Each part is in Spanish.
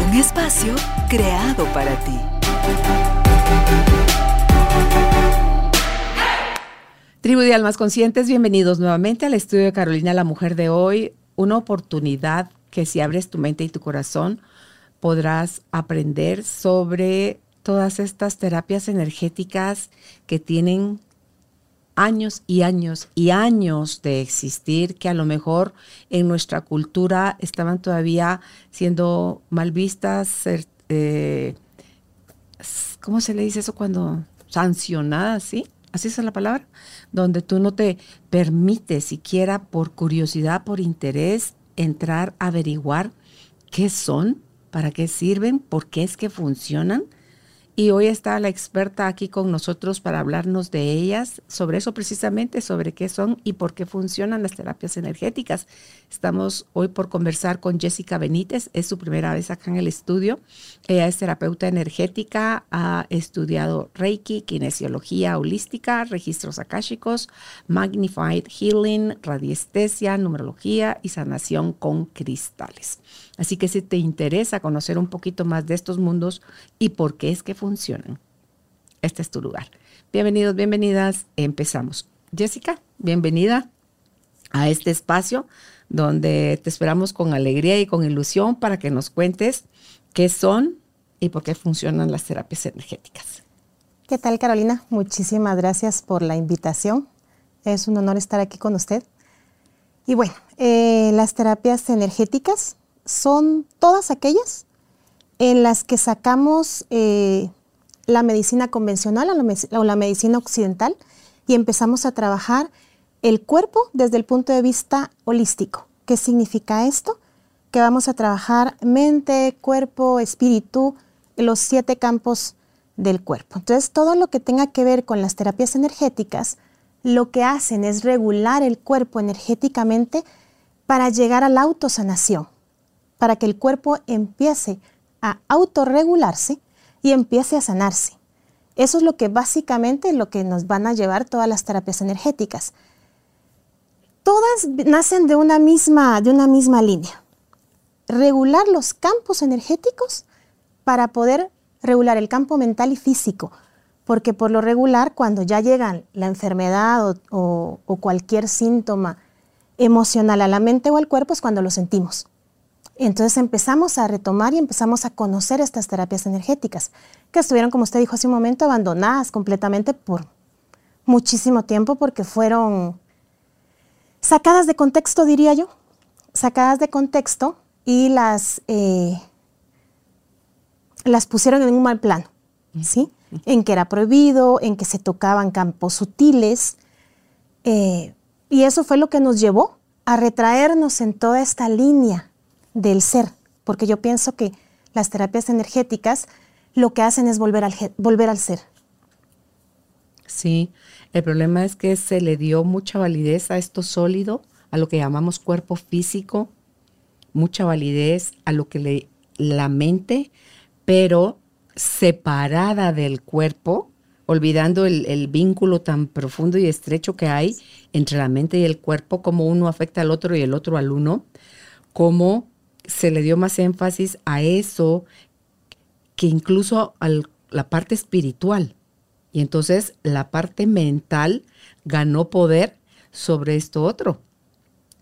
Un espacio creado para ti. Tribu de Almas Conscientes, bienvenidos nuevamente al estudio de Carolina, la mujer de hoy. Una oportunidad que si abres tu mente y tu corazón podrás aprender sobre todas estas terapias energéticas que tienen años y años y años de existir, que a lo mejor en nuestra cultura estaban todavía siendo mal vistas, eh, ¿cómo se le dice eso cuando sancionadas, sí? Así es la palabra, donde tú no te permites siquiera por curiosidad, por interés, entrar a averiguar qué son, para qué sirven, por qué es que funcionan y hoy está la experta aquí con nosotros para hablarnos de ellas, sobre eso precisamente, sobre qué son y por qué funcionan las terapias energéticas. Estamos hoy por conversar con Jessica Benítez, es su primera vez acá en el estudio. Ella es terapeuta energética, ha estudiado Reiki, kinesiología holística, registros akáshicos, Magnified Healing, radiestesia, numerología y sanación con cristales. Así que si te interesa conocer un poquito más de estos mundos y por qué es que funcionan, este es tu lugar. Bienvenidos, bienvenidas. Empezamos. Jessica, bienvenida a este espacio donde te esperamos con alegría y con ilusión para que nos cuentes qué son y por qué funcionan las terapias energéticas. ¿Qué tal, Carolina? Muchísimas gracias por la invitación. Es un honor estar aquí con usted. Y bueno, eh, las terapias energéticas son todas aquellas en las que sacamos eh, la medicina convencional o la medicina occidental y empezamos a trabajar el cuerpo desde el punto de vista holístico. ¿Qué significa esto? Que vamos a trabajar mente, cuerpo, espíritu, los siete campos del cuerpo. Entonces, todo lo que tenga que ver con las terapias energéticas, lo que hacen es regular el cuerpo energéticamente para llegar a la autosanación para que el cuerpo empiece a autorregularse y empiece a sanarse. Eso es lo que básicamente lo que nos van a llevar todas las terapias energéticas. Todas nacen de una misma, de una misma línea. Regular los campos energéticos para poder regular el campo mental y físico, porque por lo regular cuando ya llegan la enfermedad o, o cualquier síntoma emocional a la mente o al cuerpo es cuando lo sentimos. Entonces empezamos a retomar y empezamos a conocer estas terapias energéticas, que estuvieron, como usted dijo hace un momento, abandonadas completamente por muchísimo tiempo porque fueron sacadas de contexto, diría yo, sacadas de contexto y las, eh, las pusieron en un mal plano, ¿sí? En que era prohibido, en que se tocaban campos sutiles. Eh, y eso fue lo que nos llevó a retraernos en toda esta línea del ser, porque yo pienso que las terapias energéticas lo que hacen es volver al, volver al ser. Sí, el problema es que se le dio mucha validez a esto sólido, a lo que llamamos cuerpo físico, mucha validez a lo que le la mente, pero separada del cuerpo, olvidando el, el, vínculo tan profundo y estrecho que hay entre la mente y el cuerpo, como uno afecta al otro y el otro al uno, como se le dio más énfasis a eso que incluso a la parte espiritual. Y entonces la parte mental ganó poder sobre esto otro.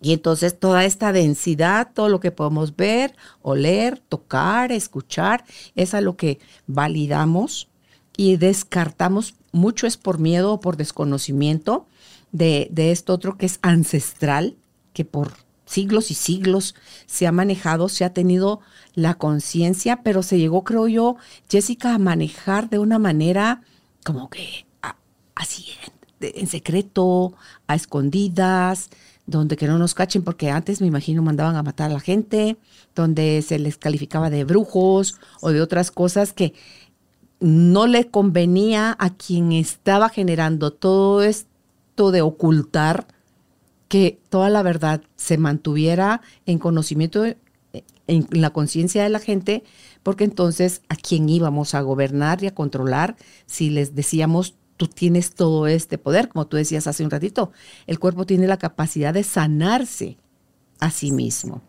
Y entonces toda esta densidad, todo lo que podemos ver, oler, tocar, escuchar, es a lo que validamos y descartamos. Mucho es por miedo o por desconocimiento de, de esto otro que es ancestral, que por siglos y siglos se ha manejado, se ha tenido la conciencia, pero se llegó, creo yo, Jessica, a manejar de una manera como que así, en, secreto, a escondidas, donde que no nos cachen, porque antes me imagino mandaban a matar a la gente, donde se les calificaba de brujos o de otras cosas que no le convenía a quien estaba generando todo esto de ocultar que toda la verdad se mantuviera en conocimiento, en la conciencia de la gente, porque entonces a quién íbamos a gobernar y a controlar si les decíamos tú tienes todo este poder, como tú decías hace un ratito. El cuerpo tiene la capacidad de sanarse a sí mismo.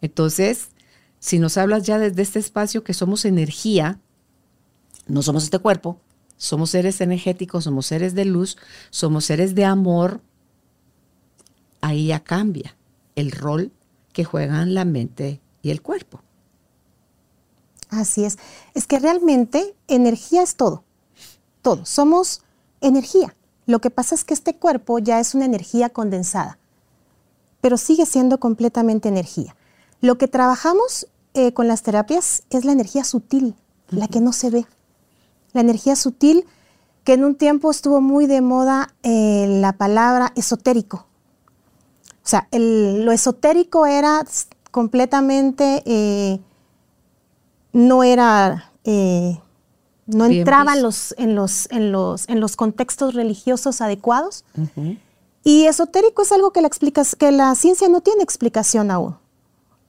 Entonces, si nos hablas ya desde este espacio que somos energía, no somos este cuerpo, somos seres energéticos, somos seres de luz, somos seres de amor, ahí ya cambia el rol que juegan la mente y el cuerpo. Así es. Es que realmente energía es todo. Todo. Somos energía. Lo que pasa es que este cuerpo ya es una energía condensada, pero sigue siendo completamente energía. Lo que trabajamos eh, con las terapias es la energía sutil, la que no se ve. La energía sutil que en un tiempo estuvo muy de moda eh, la palabra esotérico. O sea, lo esotérico era completamente, eh, no era no entraban los, en, los, en, los, en los contextos religiosos adecuados. Y esotérico es algo que la, explicas, que la ciencia no tiene explicación aún.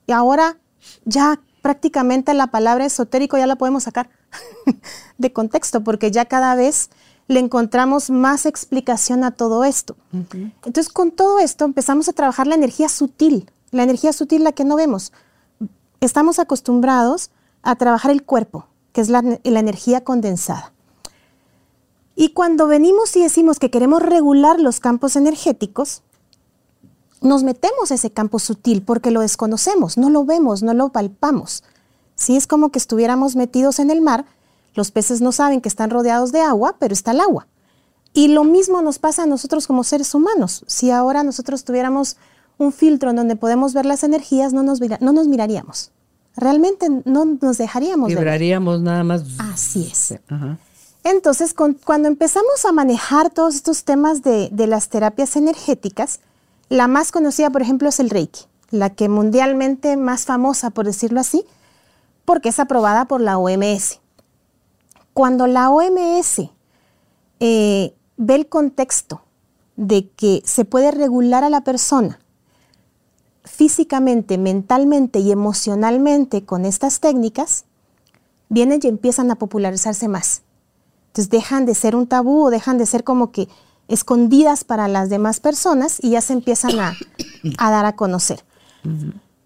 Y ahora ya prácticamente la palabra esotérico ya la podemos sacar de contexto, porque ya cada vez le encontramos más explicación a todo esto. Entonces, con todo esto empezamos a trabajar la energía sutil, la energía sutil la que no vemos. Estamos acostumbrados a trabajar el cuerpo, que es la, energía condensada. Y cuando venimos y decimos que queremos regular los campos energéticos, nos metemos a ese campo sutil porque lo desconocemos, no lo vemos, no lo palpamos. Si es como que estuviéramos metidos en el mar, los peces no saben que están rodeados de agua, pero está el agua. Y lo mismo nos pasa a nosotros como seres humanos. Si ahora nosotros tuviéramos un filtro en donde podemos ver las energías, no nos, no nos miraríamos realmente no nos dejaríamos. Vibraríamos nada más. Así es. Entonces, cuando empezamos a manejar todos estos temas de, las terapias energéticas, la más conocida, por ejemplo, es el Reiki, la que mundialmente más famosa, por decirlo así, porque es aprobada por la OMS. Cuando la OMS eh, ve el contexto de que se puede regular a la persona físicamente, mentalmente y emocionalmente con estas técnicas, vienen y empiezan a popularizarse más. Entonces dejan de ser un tabú o dejan de ser como que escondidas para las demás personas y ya se empiezan a, dar a conocer.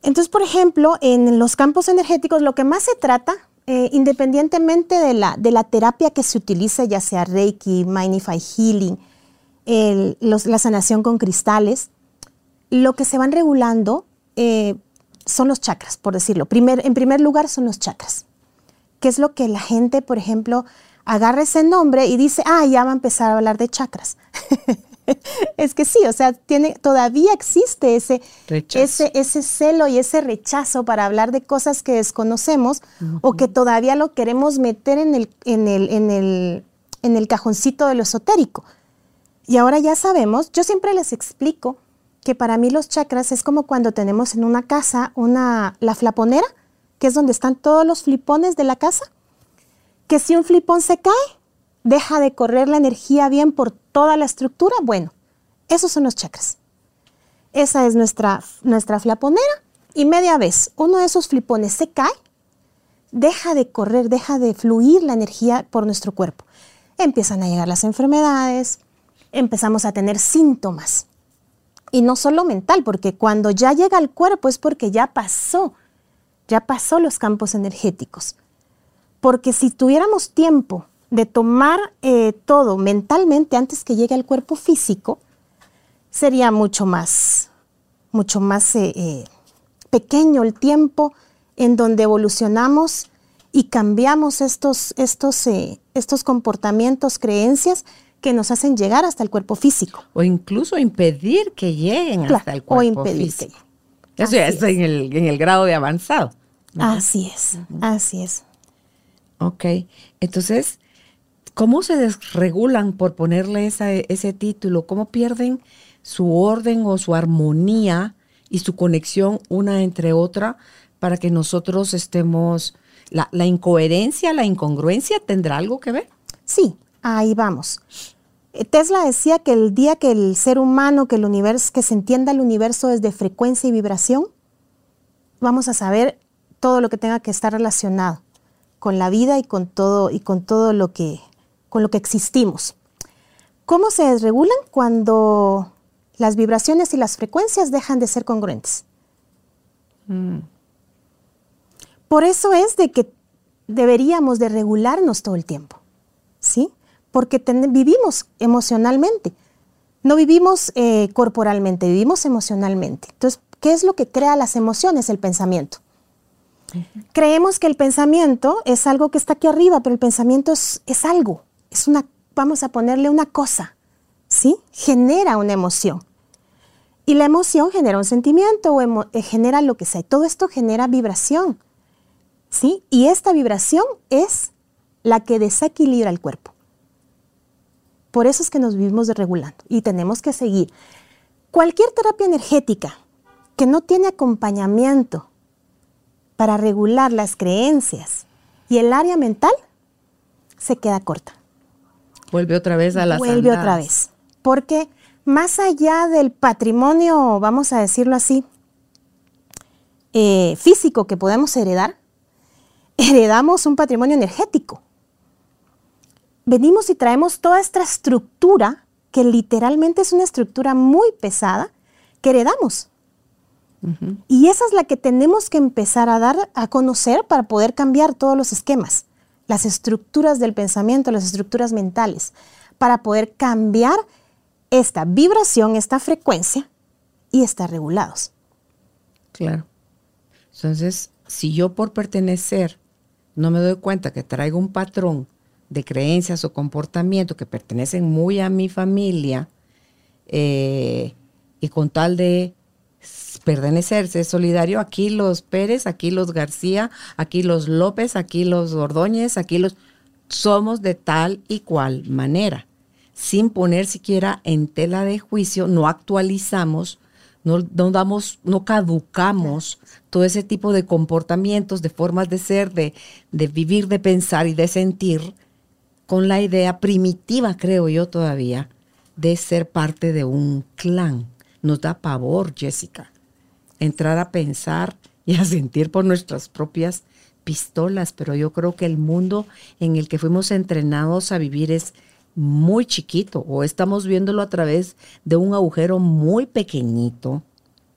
Entonces, por ejemplo, en los campos energéticos lo que más se trata, eh, independientemente de la, de la terapia que se utilice, ya sea Reiki, Mindify Healing, la sanación con cristales, lo que se van regulando eh, son los chakras, por decirlo. en primer lugar son los chakras, que es lo que la gente, por ejemplo, agarra ese nombre y dice, ah, ya va a empezar a hablar de chakras. es que sí, o sea, tiene, todavía existe ese, ese, ese, celo y ese rechazo para hablar de cosas que desconocemos o que todavía lo queremos meter en el, en, el, en, el, en el cajoncito de lo esotérico. Y ahora ya sabemos, yo siempre les explico que para mí los chakras es como cuando tenemos en una casa una, la flaponera, que es donde están todos los flipones de la casa, que si un flipón se cae, deja de correr la energía bien por toda la estructura. Bueno, esos son los chakras. Esa es nuestra, nuestra flaponera y media vez uno de esos flipones se cae, deja de correr, deja de fluir la energía por nuestro cuerpo. Empiezan a llegar las enfermedades, empezamos a tener síntomas. Y no solo mental, porque cuando ya llega al cuerpo es porque ya pasó, ya pasó los campos energéticos. Porque si tuviéramos tiempo de tomar eh, todo mentalmente antes que llegue al cuerpo físico, sería mucho más, mucho más eh, eh, pequeño el tiempo en donde evolucionamos y cambiamos estos, estos, estos comportamientos, creencias que nos hacen llegar hasta el cuerpo físico. O incluso impedir que lleguen hasta el cuerpo o impedir físico. Eso ya está en el, grado de avanzado. Así es, así es. Ok, entonces, ¿cómo se desregulan por ponerle ese título? ¿Cómo pierden su orden o su armonía y su conexión una entre otra para que nosotros estemos... La, la incoherencia, la incongruencia tendrá algo que ver. Sí, ahí vamos. Eh, Tesla decía que el día que el ser humano, que el universo, que se entienda el universo desde frecuencia y vibración, vamos a saber todo lo que tenga que estar relacionado con la vida y con todo y con todo lo que con lo que existimos. ¿Cómo se desregulan cuando las vibraciones y las frecuencias dejan de ser congruentes? Mm. Por eso es de que deberíamos de regularnos todo el tiempo, ¿sí? Porque vivimos emocionalmente, no vivimos eh, corporalmente, vivimos emocionalmente. Entonces, ¿qué es lo que crea las emociones? El pensamiento. Creemos que el pensamiento es algo que está aquí arriba, pero el pensamiento es, es algo, una, vamos a ponerle una cosa, ¿sí? Genera una emoción. Y la emoción genera un sentimiento o eh, genera lo que sea. Todo esto genera vibración, ¿sí? Y esta vibración es la que desequilibra el cuerpo. Por eso es que nos vivimos desregulando y tenemos que seguir. Cualquier terapia energética que no tiene acompañamiento para regular las creencias y el área mental, se queda corta. Vuelve otra vez a las Vuelve otra vez. Porque más allá del patrimonio, vamos a decirlo así, eh, físico que podemos heredar, heredamos un patrimonio energético. Venimos y traemos toda esta estructura, que literalmente es una estructura muy pesada, que heredamos. Y esa es la que tenemos que empezar a dar a conocer para poder cambiar todos los esquemas, las estructuras del pensamiento, las estructuras mentales, para poder cambiar esta vibración, esta frecuencia y estar regulados. Claro. Entonces, si yo por pertenecer no me doy cuenta que traigo un patrón de creencias o comportamiento que pertenecen muy a mi familia, eh, y con tal de pertenecerse solidario, aquí los Pérez, aquí los García, aquí los López, aquí los Ordóñez, aquí los... Somos de tal y cual manera, sin poner siquiera en tela de juicio, no actualizamos, no, damos, no caducamos todo ese tipo de comportamientos, de formas de ser, de, de vivir, de pensar y de sentir, con la idea primitiva, creo yo todavía, de ser parte de un clan. Nos da pavor, Jessica entrar a pensar y a sentir por nuestras propias pistolas, pero yo creo que el mundo en el que fuimos entrenados a vivir es muy chiquito o estamos viéndolo a través de un agujero muy pequeñito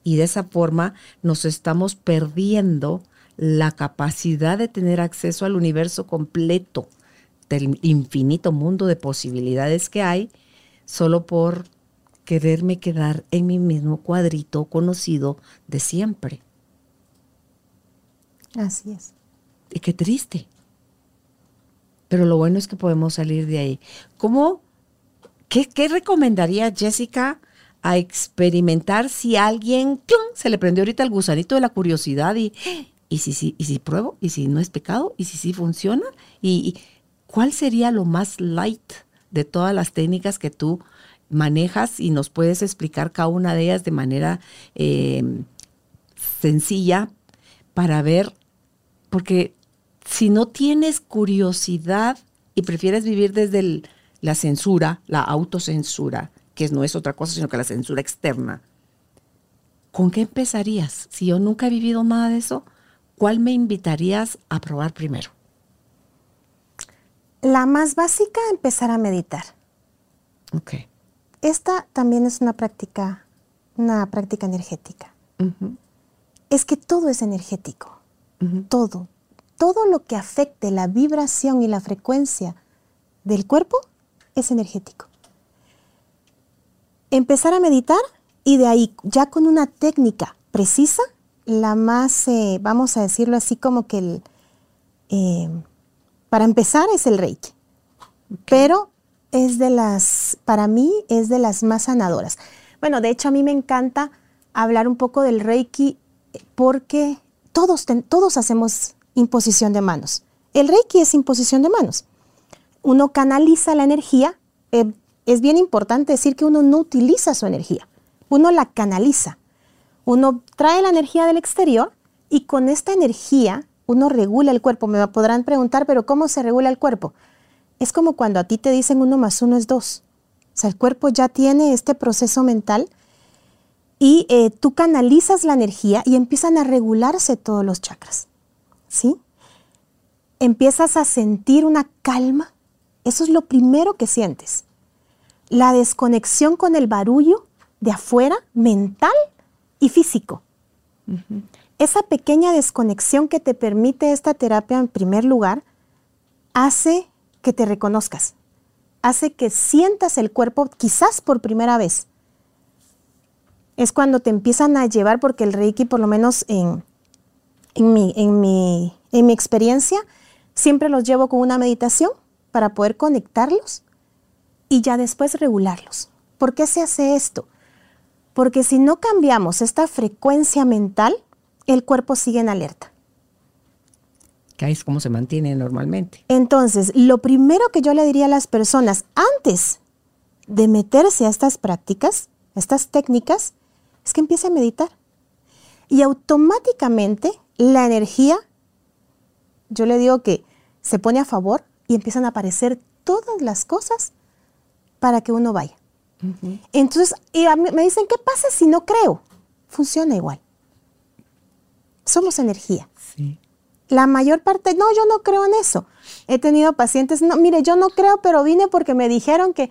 y de esa forma nos estamos perdiendo la capacidad de tener acceso al universo completo del infinito mundo de posibilidades que hay solo por quererme quedar en mi mismo cuadrito conocido de siempre. Así es. Y qué triste. Pero lo bueno es que podemos salir de ahí. ¿Cómo, qué, recomendaría Jessica a experimentar si alguien se le prendió ahorita el gusanito de la curiosidad y, y si, y si pruebo, y si no es pecado, y si sí funciona? y cuál sería lo más light de todas las técnicas que tú manejas y nos puedes explicar cada una de ellas de manera eh, sencilla para ver, porque si no tienes curiosidad y prefieres vivir desde la censura, la autocensura, que no es otra cosa sino que la censura externa, ¿con qué empezarías? Si yo nunca he vivido nada de eso, ¿cuál me invitarías a probar primero? La más básica, empezar a meditar. Ok. Esta también es una práctica, una práctica energética. Es que todo es energético. Todo. Todo lo que afecte la vibración y la frecuencia del cuerpo es energético. Empezar a meditar y de ahí, ya con una técnica precisa, la más, eh, vamos a decirlo así como que el, eh, para empezar es el reiki. Pero es de las, para mí, es de las más sanadoras. Bueno, de hecho a mí me encanta hablar un poco del Reiki porque todos, todos hacemos imposición de manos. El Reiki es imposición de manos. Uno canaliza la energía. Eh, es bien importante decir que uno no utiliza su energía. uno la canaliza. Uno trae la energía del exterior y con esta energía uno regula el cuerpo. Me podrán preguntar, pero ¿cómo se regula el cuerpo? Es como cuando a ti te dicen uno más uno es dos. O sea, el cuerpo ya tiene este proceso mental y eh, tú canalizas la energía y empiezan a regularse todos los chakras. ¿Sí? Empiezas a sentir una calma. Eso es lo primero que sientes. La desconexión con el barullo de afuera, mental y físico. Esa pequeña desconexión que te permite esta terapia en primer lugar hace que te reconozcas, hace que sientas el cuerpo quizás por primera vez. Es cuando te empiezan a llevar, porque el Reiki, por lo menos en, en, mi, en, mi, en mi experiencia, siempre los llevo con una meditación para poder conectarlos y ya después regularlos. ¿Por qué se hace esto? Porque si no cambiamos esta frecuencia mental, el cuerpo sigue en alerta. Que es como se mantiene normalmente. Entonces, lo primero que yo le diría a las personas antes de meterse a estas prácticas, a estas técnicas, es que empiece a meditar. Y automáticamente la energía, yo le digo que se pone a favor y empiezan a aparecer todas las cosas para que uno vaya. Entonces, y me dicen, ¿qué pasa si no creo? Funciona igual. Somos energía. La mayor parte, no, yo no creo en eso. He tenido pacientes, no, mire, yo no creo, pero vine porque me dijeron que...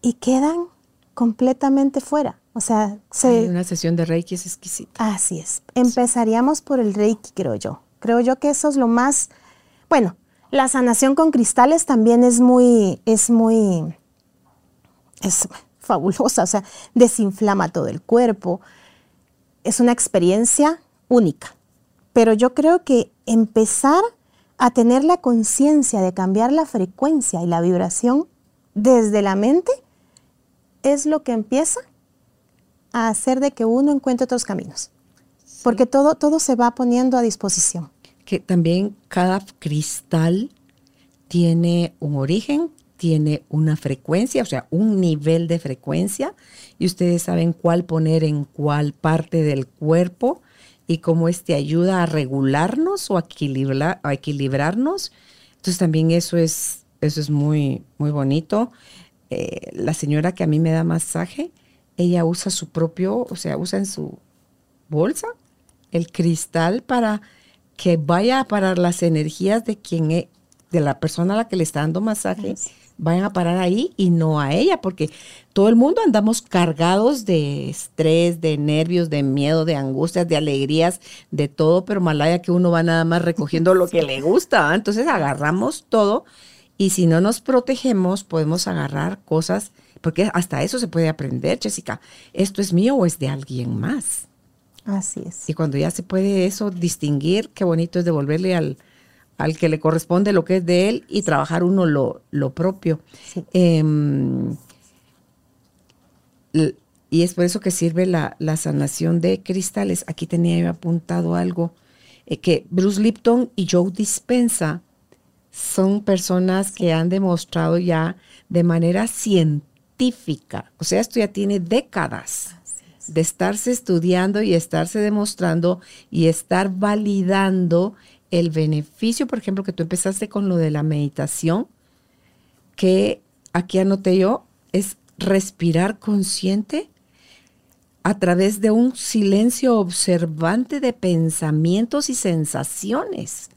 Y quedan completamente fuera. O sea, se... una sesión de Reiki es exquisita. Así es. Empezaríamos por el Reiki, creo yo. Creo yo que eso es lo más... Bueno, la sanación con cristales también es muy, es muy es fabulosa, o sea, desinflama todo el cuerpo. Es una experiencia única. Pero yo creo que empezar a tener la conciencia de cambiar la frecuencia y la vibración desde la mente es lo que empieza a hacer de que uno encuentre otros caminos. Porque todo, todo se va poniendo a disposición. Que también cada cristal tiene un origen, tiene una frecuencia, o sea, un nivel de frecuencia, y ustedes saben cuál poner en cuál parte del cuerpo y cómo este ayuda a regularnos o a, a equilibrarnos. Entonces también eso es, eso es muy, muy bonito. Eh, la señora que a mí me da masaje, ella usa su propio, o sea, usa en su bolsa el cristal para que vaya a parar las energías de quien es, de la persona a la que le está dando masaje vayan a parar ahí y no a ella, porque todo el mundo andamos cargados de estrés, de nervios, de miedo, de angustias, de alegrías, de todo, pero malaya que uno va nada más recogiendo lo que le gusta. Entonces agarramos todo y si no nos protegemos podemos agarrar cosas, porque hasta eso se puede aprender, Jessica. ¿Esto es mío o es de alguien más? Así es. Y cuando ya se puede eso distinguir, qué bonito es devolverle al, al que le corresponde lo que es de él y trabajar uno lo, propio. Em, y es por eso que sirve la, sanación de cristales. Aquí tenía yo apuntado algo, eh, que Bruce Lipton y Joe Dispensa son personas que han demostrado ya de manera científica, o sea, esto ya tiene décadas de estarse estudiando y estarse demostrando y estar validando el beneficio, por ejemplo, que tú empezaste con lo de la meditación, que aquí anoté yo, es respirar consciente a través de un silencio observante de pensamientos y sensaciones.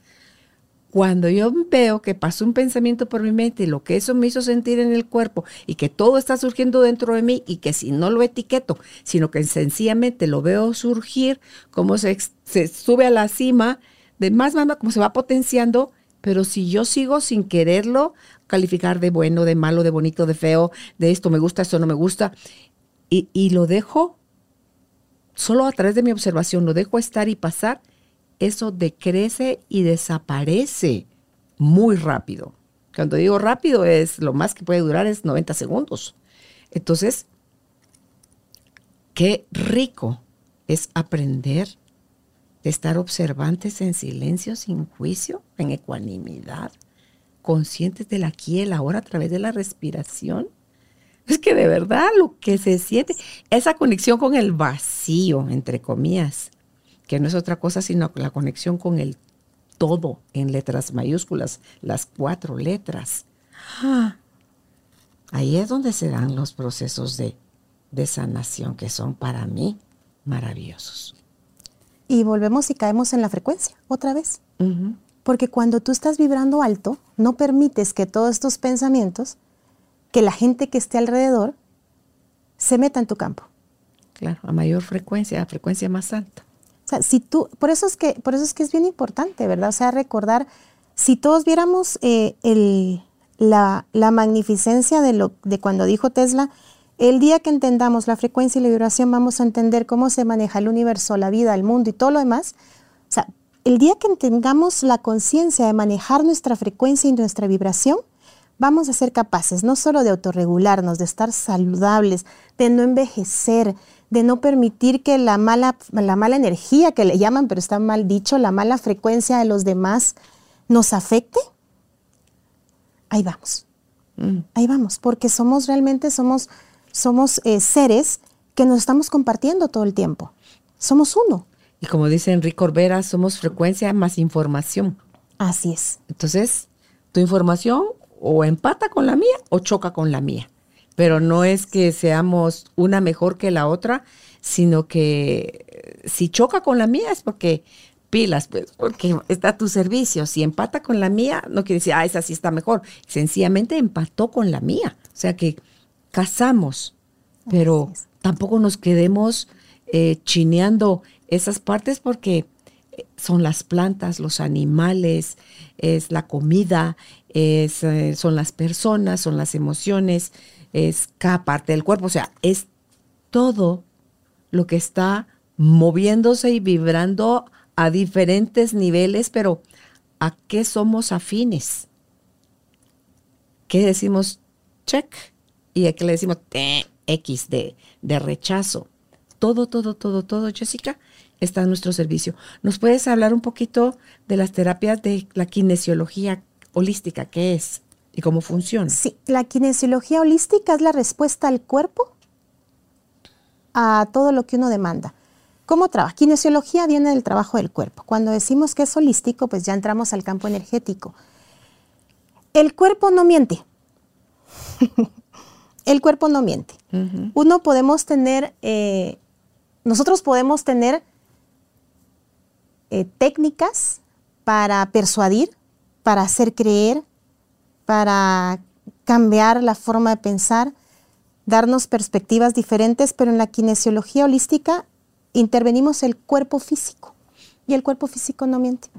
Cuando yo veo que pasó un pensamiento por mi mente y lo que eso me hizo sentir en el cuerpo y que todo está surgiendo dentro de mí y que si no lo etiqueto, sino que sencillamente lo veo surgir, como se, se sube a la cima de más más como se va potenciando, pero si yo sigo sin quererlo calificar de bueno, de malo, de bonito, de feo, de esto me gusta, esto no me gusta, y, y lo dejo solo a través de mi observación, lo dejo estar y pasar, eso decrece y desaparece muy rápido. Cuando digo rápido es lo más que puede durar es 90 segundos. Entonces, qué rico es aprender de estar observantes en silencio, sin juicio, en ecuanimidad, conscientes del aquí y el ahora a través de la respiración, Es que de verdad lo que se siente, esa conexión con el vacío, entre comillas, que no es otra cosa sino la conexión con el todo en letras mayúsculas, las cuatro letras. Ah, ahí es donde se dan los procesos de, de sanación que son para mí maravillosos. Y volvemos y caemos en la frecuencia otra vez. Porque cuando tú estás vibrando alto, no permites que todos estos pensamientos, que la gente que esté alrededor, se meta en tu campo. Claro, a mayor frecuencia, a frecuencia más alta. O sea, si tú, por eso es que, por eso es que es bien importante, ¿verdad? O sea, recordar, si todos viéramos eh, el, la, la, magnificencia de lo de cuando dijo Tesla, el día que entendamos la frecuencia y la vibración, vamos a entender cómo se maneja el universo, la vida, el mundo y todo lo demás. O sea, el día que tengamos la conciencia de manejar nuestra frecuencia y nuestra vibración, vamos a ser capaces no solo de autorregularnos, de estar saludables, de no envejecer, de no permitir que la mala, la mala energía que le llaman, pero está mal dicho, la mala frecuencia de los demás nos afecte. Ahí vamos. Mm. Ahí vamos, porque somos realmente, somos somos eh, seres que nos estamos compartiendo todo el tiempo. Somos uno. Y como dice Enrique Corbera, somos frecuencia más información. Así es. Entonces, tu información o empata con la mía o choca con la mía. Pero no es que seamos una mejor que la otra, sino que eh, si choca con la mía es porque pilas, pues, porque está a tu servicio. Si empata con la mía, no quiere decir, ah, esa sí está mejor. Sencillamente empató con la mía. O sea que casamos, pero tampoco nos quedemos eh, chineando esas partes porque eh, son las plantas, los animales, es la comida, es, eh, son las personas, son las emociones, es cada parte del cuerpo, o sea, es todo lo que está moviéndose y vibrando a diferentes niveles, pero ¿a qué somos afines? ¿Qué decimos? Check y aquí le decimos X de, de rechazo. Todo, todo, todo, todo, Jessica, está a nuestro servicio. ¿Nos puedes hablar un poquito de las terapias de la kinesiología holística? ¿Qué es y cómo funciona? Sí, la kinesiología holística es la respuesta al cuerpo a todo lo que uno demanda. ¿Cómo trabaja? Kinesiología viene del trabajo del cuerpo. Cuando decimos que es holístico, pues ya entramos al campo energético. El cuerpo no miente. el cuerpo no miente. Uno podemos tener, eh, nosotros podemos tener eh, técnicas para persuadir, para hacer creer, para cambiar la forma de pensar, darnos perspectivas diferentes, pero en la kinesiología holística intervenimos el cuerpo físico y el cuerpo físico no miente.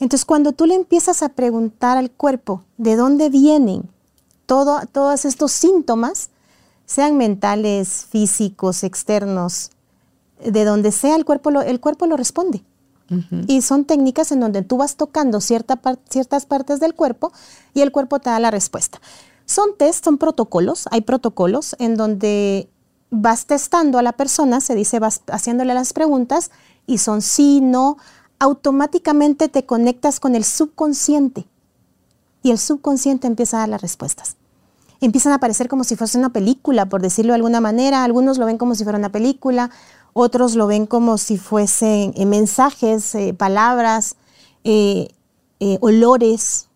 Entonces, cuando tú le empiezas a preguntar al cuerpo de dónde vienen todos estos síntomas, sean mentales, físicos, externos, de donde sea el cuerpo, lo, el cuerpo lo responde. Y son técnicas en donde tú vas tocando ciertas partes del cuerpo y el cuerpo te da la respuesta. Son test, son protocolos, hay protocolos en donde vas testando a la persona, se dice, vas haciéndole las preguntas y son sí, no, automáticamente te conectas con el subconsciente y el subconsciente empieza a dar las respuestas empiezan a aparecer como si fuese una película, por decirlo de alguna manera. Algunos lo ven como si fuera una película, otros lo ven como si fuesen eh, mensajes, eh, palabras, eh, olores,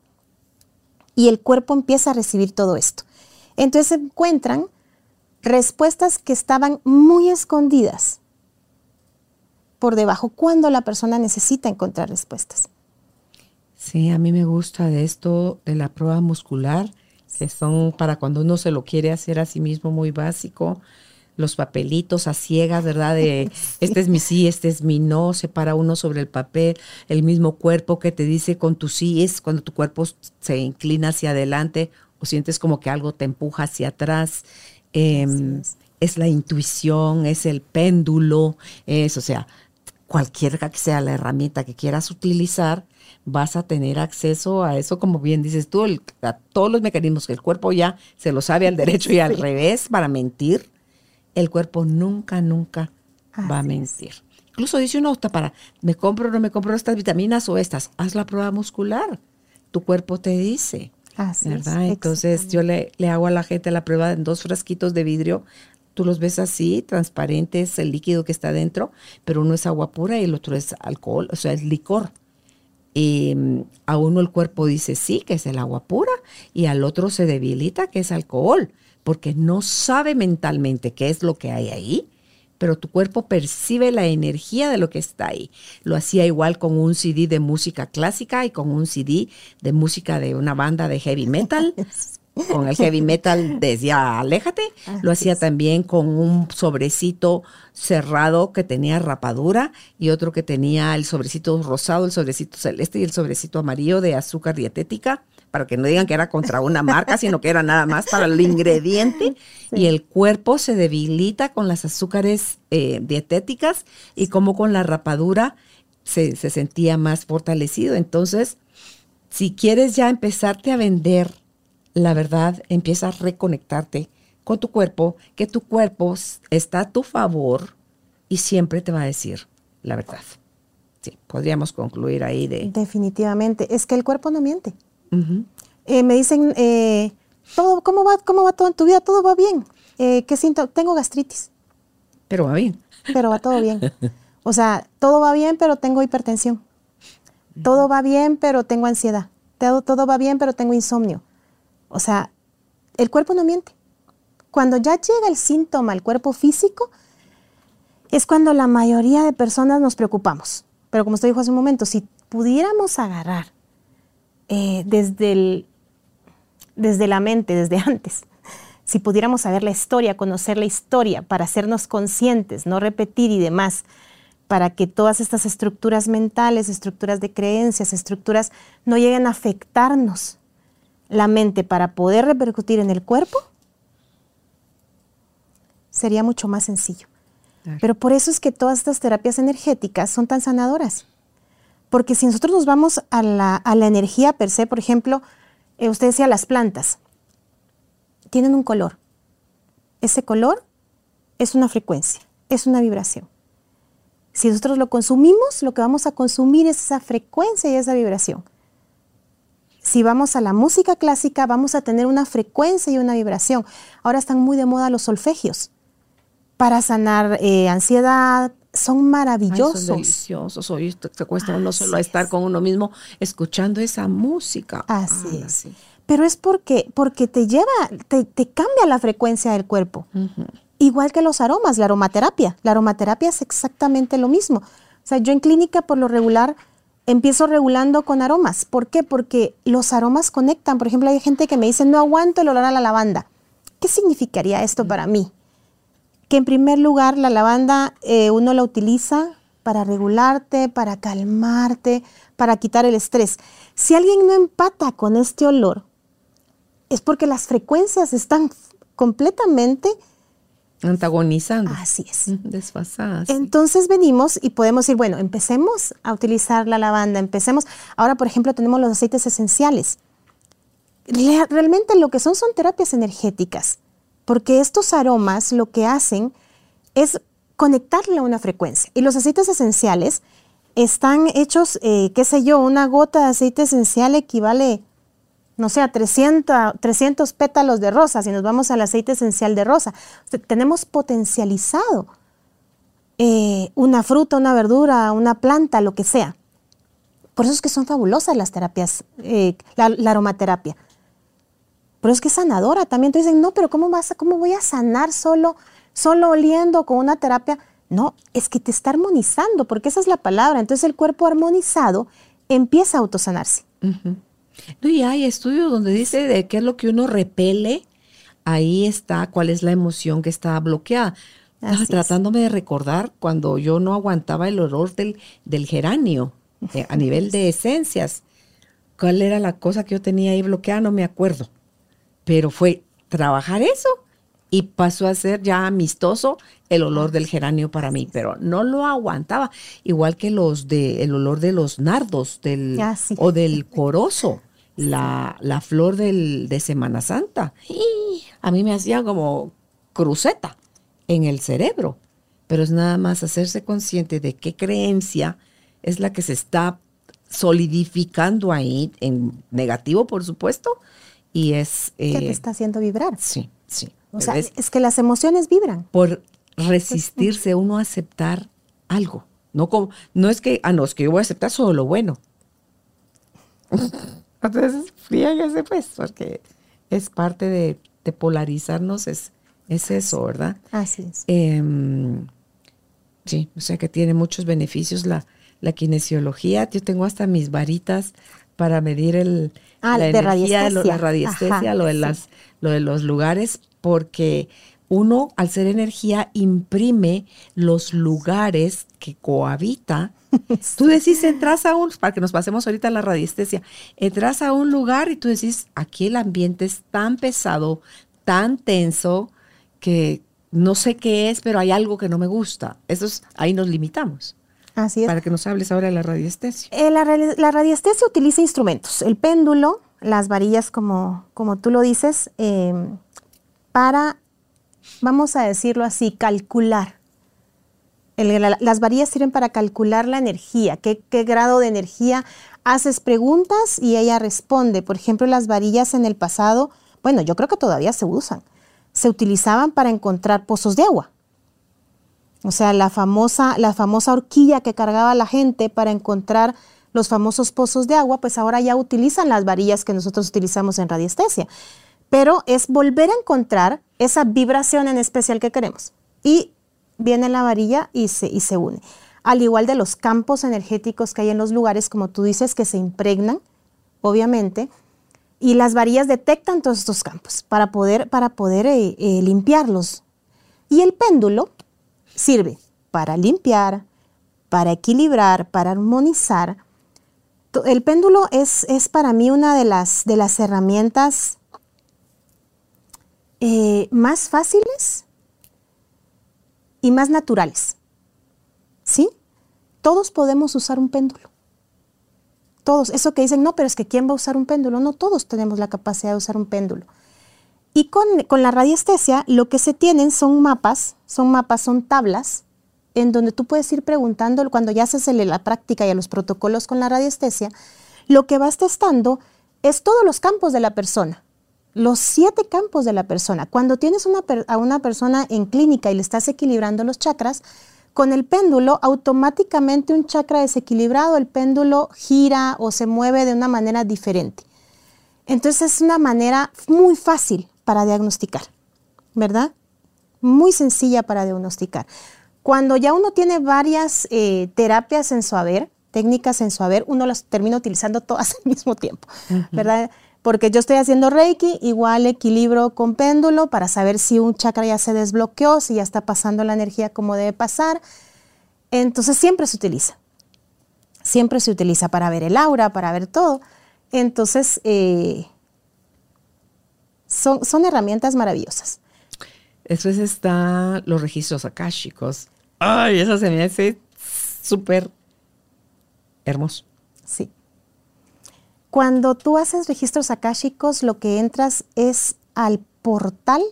y el cuerpo empieza a recibir todo esto. Entonces se encuentran respuestas que estaban muy escondidas por debajo cuando la persona necesita encontrar respuestas. Sí, a mí me gusta de esto, de la prueba muscular, que son para cuando uno se lo quiere hacer a sí mismo muy básico. Los papelitos a ciegas, ¿verdad? De este es mi sí, este es mi no, se para uno sobre el papel, el mismo cuerpo que te dice con tu sí es cuando tu cuerpo se inclina hacia adelante o sientes como que algo te empuja hacia atrás. Em, es la intuición, es el péndulo, es, o sea, cualquiera que sea la herramienta que quieras utilizar, vas a tener acceso a eso, como bien dices tú, a todos los mecanismos que el cuerpo ya se lo sabe al derecho y al revés para mentir. El cuerpo nunca, nunca va a mentir. Incluso dice uno, para, me compro o no me compro estas vitaminas o estas, haz la prueba muscular. Tu cuerpo te dice. Así es, ¿verdad? Entonces yo le, le hago a la gente la prueba en dos frasquitos de vidrio. Tú los ves así, transparentes, el líquido que está dentro, pero uno es agua pura y el otro es alcohol, o sea, es licor. Y a uno el cuerpo dice sí, que es el agua pura, y al otro se debilita, que es alcohol, porque no sabe mentalmente qué es lo que hay ahí, pero tu cuerpo percibe la energía de lo que está ahí. Lo hacía igual con un CD de música clásica y con un CD de música de una banda de heavy metal. Con el heavy metal decía, aléjate. Lo hacía es. también con un sobrecito cerrado que tenía rapadura y otro que tenía el sobrecito rosado, el sobrecito celeste y el sobrecito amarillo de azúcar dietética, para que no digan que era contra una marca, sino que era nada más para el ingrediente. Y el cuerpo se debilita con las azúcares eh, dietéticas y como con la rapadura se, se sentía más fortalecido. Entonces, si quieres ya empezarte a vender la verdad, empieza a reconectarte con tu cuerpo, que tu cuerpo está a tu favor y siempre te va a decir la verdad. Sí, podríamos concluir ahí de... Definitivamente. Es que el cuerpo no miente. Eh, me dicen, eh, todo, ¿cómo, va, ¿cómo va todo en tu vida? Todo va bien. Eh, ¿Qué siento? Tengo gastritis, Pero va bien. pero va todo bien. O sea, todo va bien, pero tengo hipertensión. Todo va bien, pero tengo ansiedad. Todo, todo va bien, pero tengo insomnio. O sea, el cuerpo no miente. Cuando ya llega el síntoma al cuerpo físico, es cuando la mayoría de personas nos preocupamos. Pero como usted dijo hace un momento, si pudiéramos agarrar eh, desde, desde la mente, desde antes, si pudiéramos saber la historia, conocer la historia para hacernos conscientes, no repetir y demás, para que todas estas estructuras mentales, estructuras de creencias, estructuras no lleguen a afectarnos la mente para poder repercutir en el cuerpo, sería mucho más sencillo. Claro. Pero por eso es que todas estas terapias energéticas son tan sanadoras. Porque si nosotros nos vamos a la, a la energía per se, por ejemplo, eh, usted decía las plantas, tienen un color. Ese color es una frecuencia, es una vibración. Si nosotros lo consumimos, lo que vamos a consumir es esa frecuencia y esa vibración. Si vamos a la música clásica, vamos a tener una frecuencia y una vibración. Ahora están muy de moda los solfegios para sanar eh, ansiedad. Son Ay, maravillosos. son deliciosos. Hoy se cuesta uno solo a estar es. con uno mismo escuchando esa música. Así Ah, es. Pero es porque, porque te lleva, te, te cambia la frecuencia del cuerpo. Igual que los aromas, la aromaterapia. La aromaterapia es exactamente lo mismo. O sea, yo en clínica por lo regular empiezo regulando con aromas. ¿Por qué? Porque los aromas conectan. Por ejemplo, hay gente que me dice, no aguanto el olor a la lavanda. ¿Qué significaría esto para mí? Que en primer lugar la lavanda eh, uno la utiliza para regularte, para calmarte, para quitar el estrés. Si alguien no empata con este olor, es porque las frecuencias están completamente Antagonizando. así es. Desfasadas. Entonces venimos y podemos decir, bueno, empecemos a utilizar la lavanda, empecemos. Ahora, por ejemplo, tenemos los aceites esenciales. Le- Realmente lo que son son terapias energéticas, porque estos aromas lo que hacen es conectarle a una frecuencia. Y los aceites esenciales están hechos, eh, qué sé yo, una gota de aceite esencial equivale, no sé, a 300, 300 pétalos de rosa, si nos vamos al aceite esencial de rosa. Tenemos potencializado eh, una fruta, una verdura, una planta, lo que sea. Por eso es que son fabulosas las terapias, eh, la, aromaterapia. Pero es que es sanadora también. Entonces dicen, no, pero ¿cómo, vas a- ¿cómo voy a sanar solo, solo oliendo con una terapia? No, es que te está armonizando, porque esa es la palabra. Entonces el cuerpo armonizado empieza a autosanarse. Ujú. No, y hay estudios donde dice de qué es lo que uno repele, ahí está cuál es la emoción que está bloqueada. Es. tratándome de recordar cuando yo no aguantaba el olor del, del geranio eh, a nivel de esencias. ¿Cuál era la cosa que yo tenía ahí bloqueada? No me acuerdo. Pero fue trabajar eso y pasó a ser ya amistoso el olor del geranio para mí, pero no lo aguantaba. Igual que los de el olor de los nardos del, Ah, sí. o del corozo, la, la flor del, de Semana Santa. ¡Y! A mí me hacía como cruceta en el cerebro, pero es nada más hacerse consciente de qué creencia es la que se está solidificando ahí, en negativo, por supuesto, y es... ¿Qué te está haciendo vibrar? Sí, sí. O sea, es, que las emociones vibran. Por resistirse uno a aceptar algo. No, como, no es que, ah, no, es que yo voy a aceptar solo lo bueno. Entonces, fríguese pues, porque es parte de, polarizarnos, es, es eso, ¿verdad? Así es. Em, sí, o sea que tiene muchos beneficios la, la kinesiología. Yo tengo hasta mis varitas para medir el, ah, la energía, la radiestesia, lo, de las, lo de los lugares, porque uno, al ser energía, imprime los lugares que cohabita. Tú decís, entras a un, para que nos pasemos ahorita a la radiestesia, entras a un lugar y tú decís, aquí el ambiente es tan pesado, tan tenso, que no sé qué es, pero hay algo que no me gusta. Eso es, ahí nos limitamos. Así es. Para que nos hables ahora de la radiestesia. Eh, la, radiestesia utiliza instrumentos, el péndulo, las varillas como, como tú lo dices, em, para, vamos a decirlo así, calcular. las varillas sirven para calcular la energía, qué, qué grado de energía haces preguntas y ella responde. Por ejemplo, las varillas en el pasado, bueno, yo creo que todavía se usan, se utilizaban para encontrar pozos de agua. O sea, la famosa, la famosa horquilla que cargaba la gente para encontrar los famosos pozos de agua, pues ahora ya utilizan las varillas que nosotros utilizamos en radiestesia. Pero es volver a encontrar esa vibración en especial que queremos. Y viene la varilla y se, y se une. Al igual de los campos energéticos que hay en los lugares, como tú dices, que se impregnan, obviamente, y las varillas detectan todos estos campos para poder, para poder eh, eh, limpiarlos. Y el péndulo, Sirve para limpiar, para equilibrar, para armonizar. El péndulo es, es para mí una de las, de las herramientas eh, más fáciles y más naturales. ¿Sí? Todos podemos usar un péndulo. Todos. Eso que dicen, no, pero es que ¿quién va a usar un péndulo? No, todos tenemos la capacidad de usar un péndulo. Y con, la radiestesia lo que se tienen son mapas, son mapas, son tablas, en donde tú puedes ir preguntando, cuando ya haces la práctica y a los protocolos con la radiestesia, lo que vas testando es todos los campos de la persona, los siete campos de la persona. Cuando tienes una, a una persona en clínica y le estás equilibrando los chakras, con el péndulo, automáticamente un chakra desequilibrado, el péndulo gira o se mueve de una manera diferente. Entonces es una manera muy fácil para diagnosticar, ¿verdad? Muy sencilla para diagnosticar. Cuando ya uno tiene varias eh, terapias en su haber, técnicas en su haber, uno las termina utilizando todas al mismo tiempo, ¿verdad? Porque yo estoy haciendo Reiki, igual equilibro con péndulo para saber si un chakra ya se desbloqueó, si ya está pasando la energía como debe pasar. Entonces siempre se utiliza. Siempre se utiliza para ver el aura, para ver todo. Entonces, eh, son, herramientas maravillosas. Después está los registros akáshicos. Ay, eso se me hace súper hermoso. Sí. Cuando tú haces registros akáshicos, lo que entras es al portal,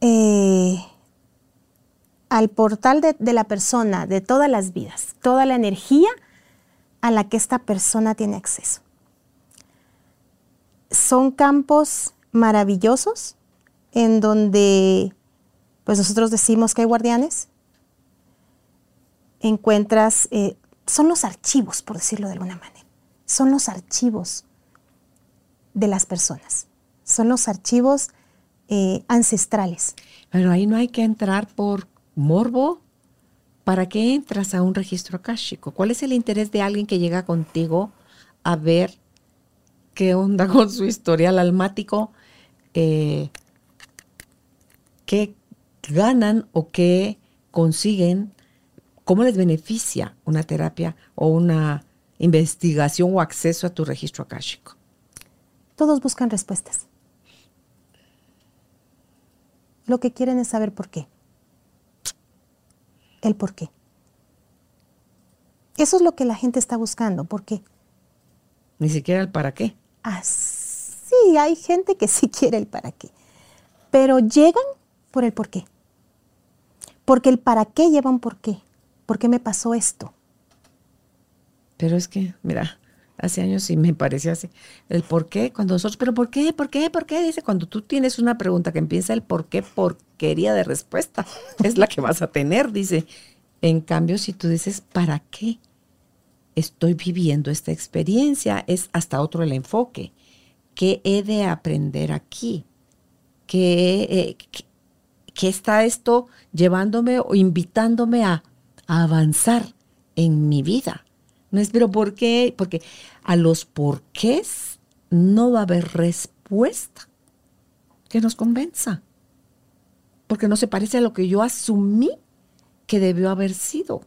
eh, al portal de, la persona, de todas las vidas, toda la energía a la que esta persona tiene acceso son campos maravillosos en donde pues nosotros decimos que hay guardianes. Encuentras, eh, son los archivos, por decirlo de alguna manera. Son los archivos de las personas. Son los archivos eh, ancestrales. Pero ahí no hay que entrar por morbo. ¿Para qué entras a un registro akáshico? ¿Cuál es el interés de alguien que llega contigo a ver qué onda con su historial almático, eh, qué ganan o qué consiguen, cómo les beneficia una terapia o una investigación o acceso a tu registro akáshico. Todos buscan respuestas. Lo que quieren es saber por qué. El por qué. Eso es lo que la gente está buscando, ¿por qué? Ni siquiera el para qué. Ah, sí, hay gente que sí quiere el para qué, pero llegan por el por qué. Porque el para qué lleva un por qué. ¿Por qué me pasó esto? Pero es que, mira, hace años sí me parecía así. El por qué, cuando nosotros, pero ¿por qué? ¿Por qué? ¿Por qué? Dice, cuando tú tienes una pregunta que empieza el por qué, porquería de respuesta, es la que vas a tener, dice. En cambio, si tú dices, ¿para qué estoy viviendo esta experiencia? Es hasta otro el enfoque. ¿Qué he de aprender aquí? ¿Qué, eh, qué, está esto llevándome o invitándome a, a avanzar en mi vida? No es, pero ¿por qué? Porque a los porqués no va a haber respuesta que nos convenza. Porque no se parece a lo que yo asumí que debió haber sido.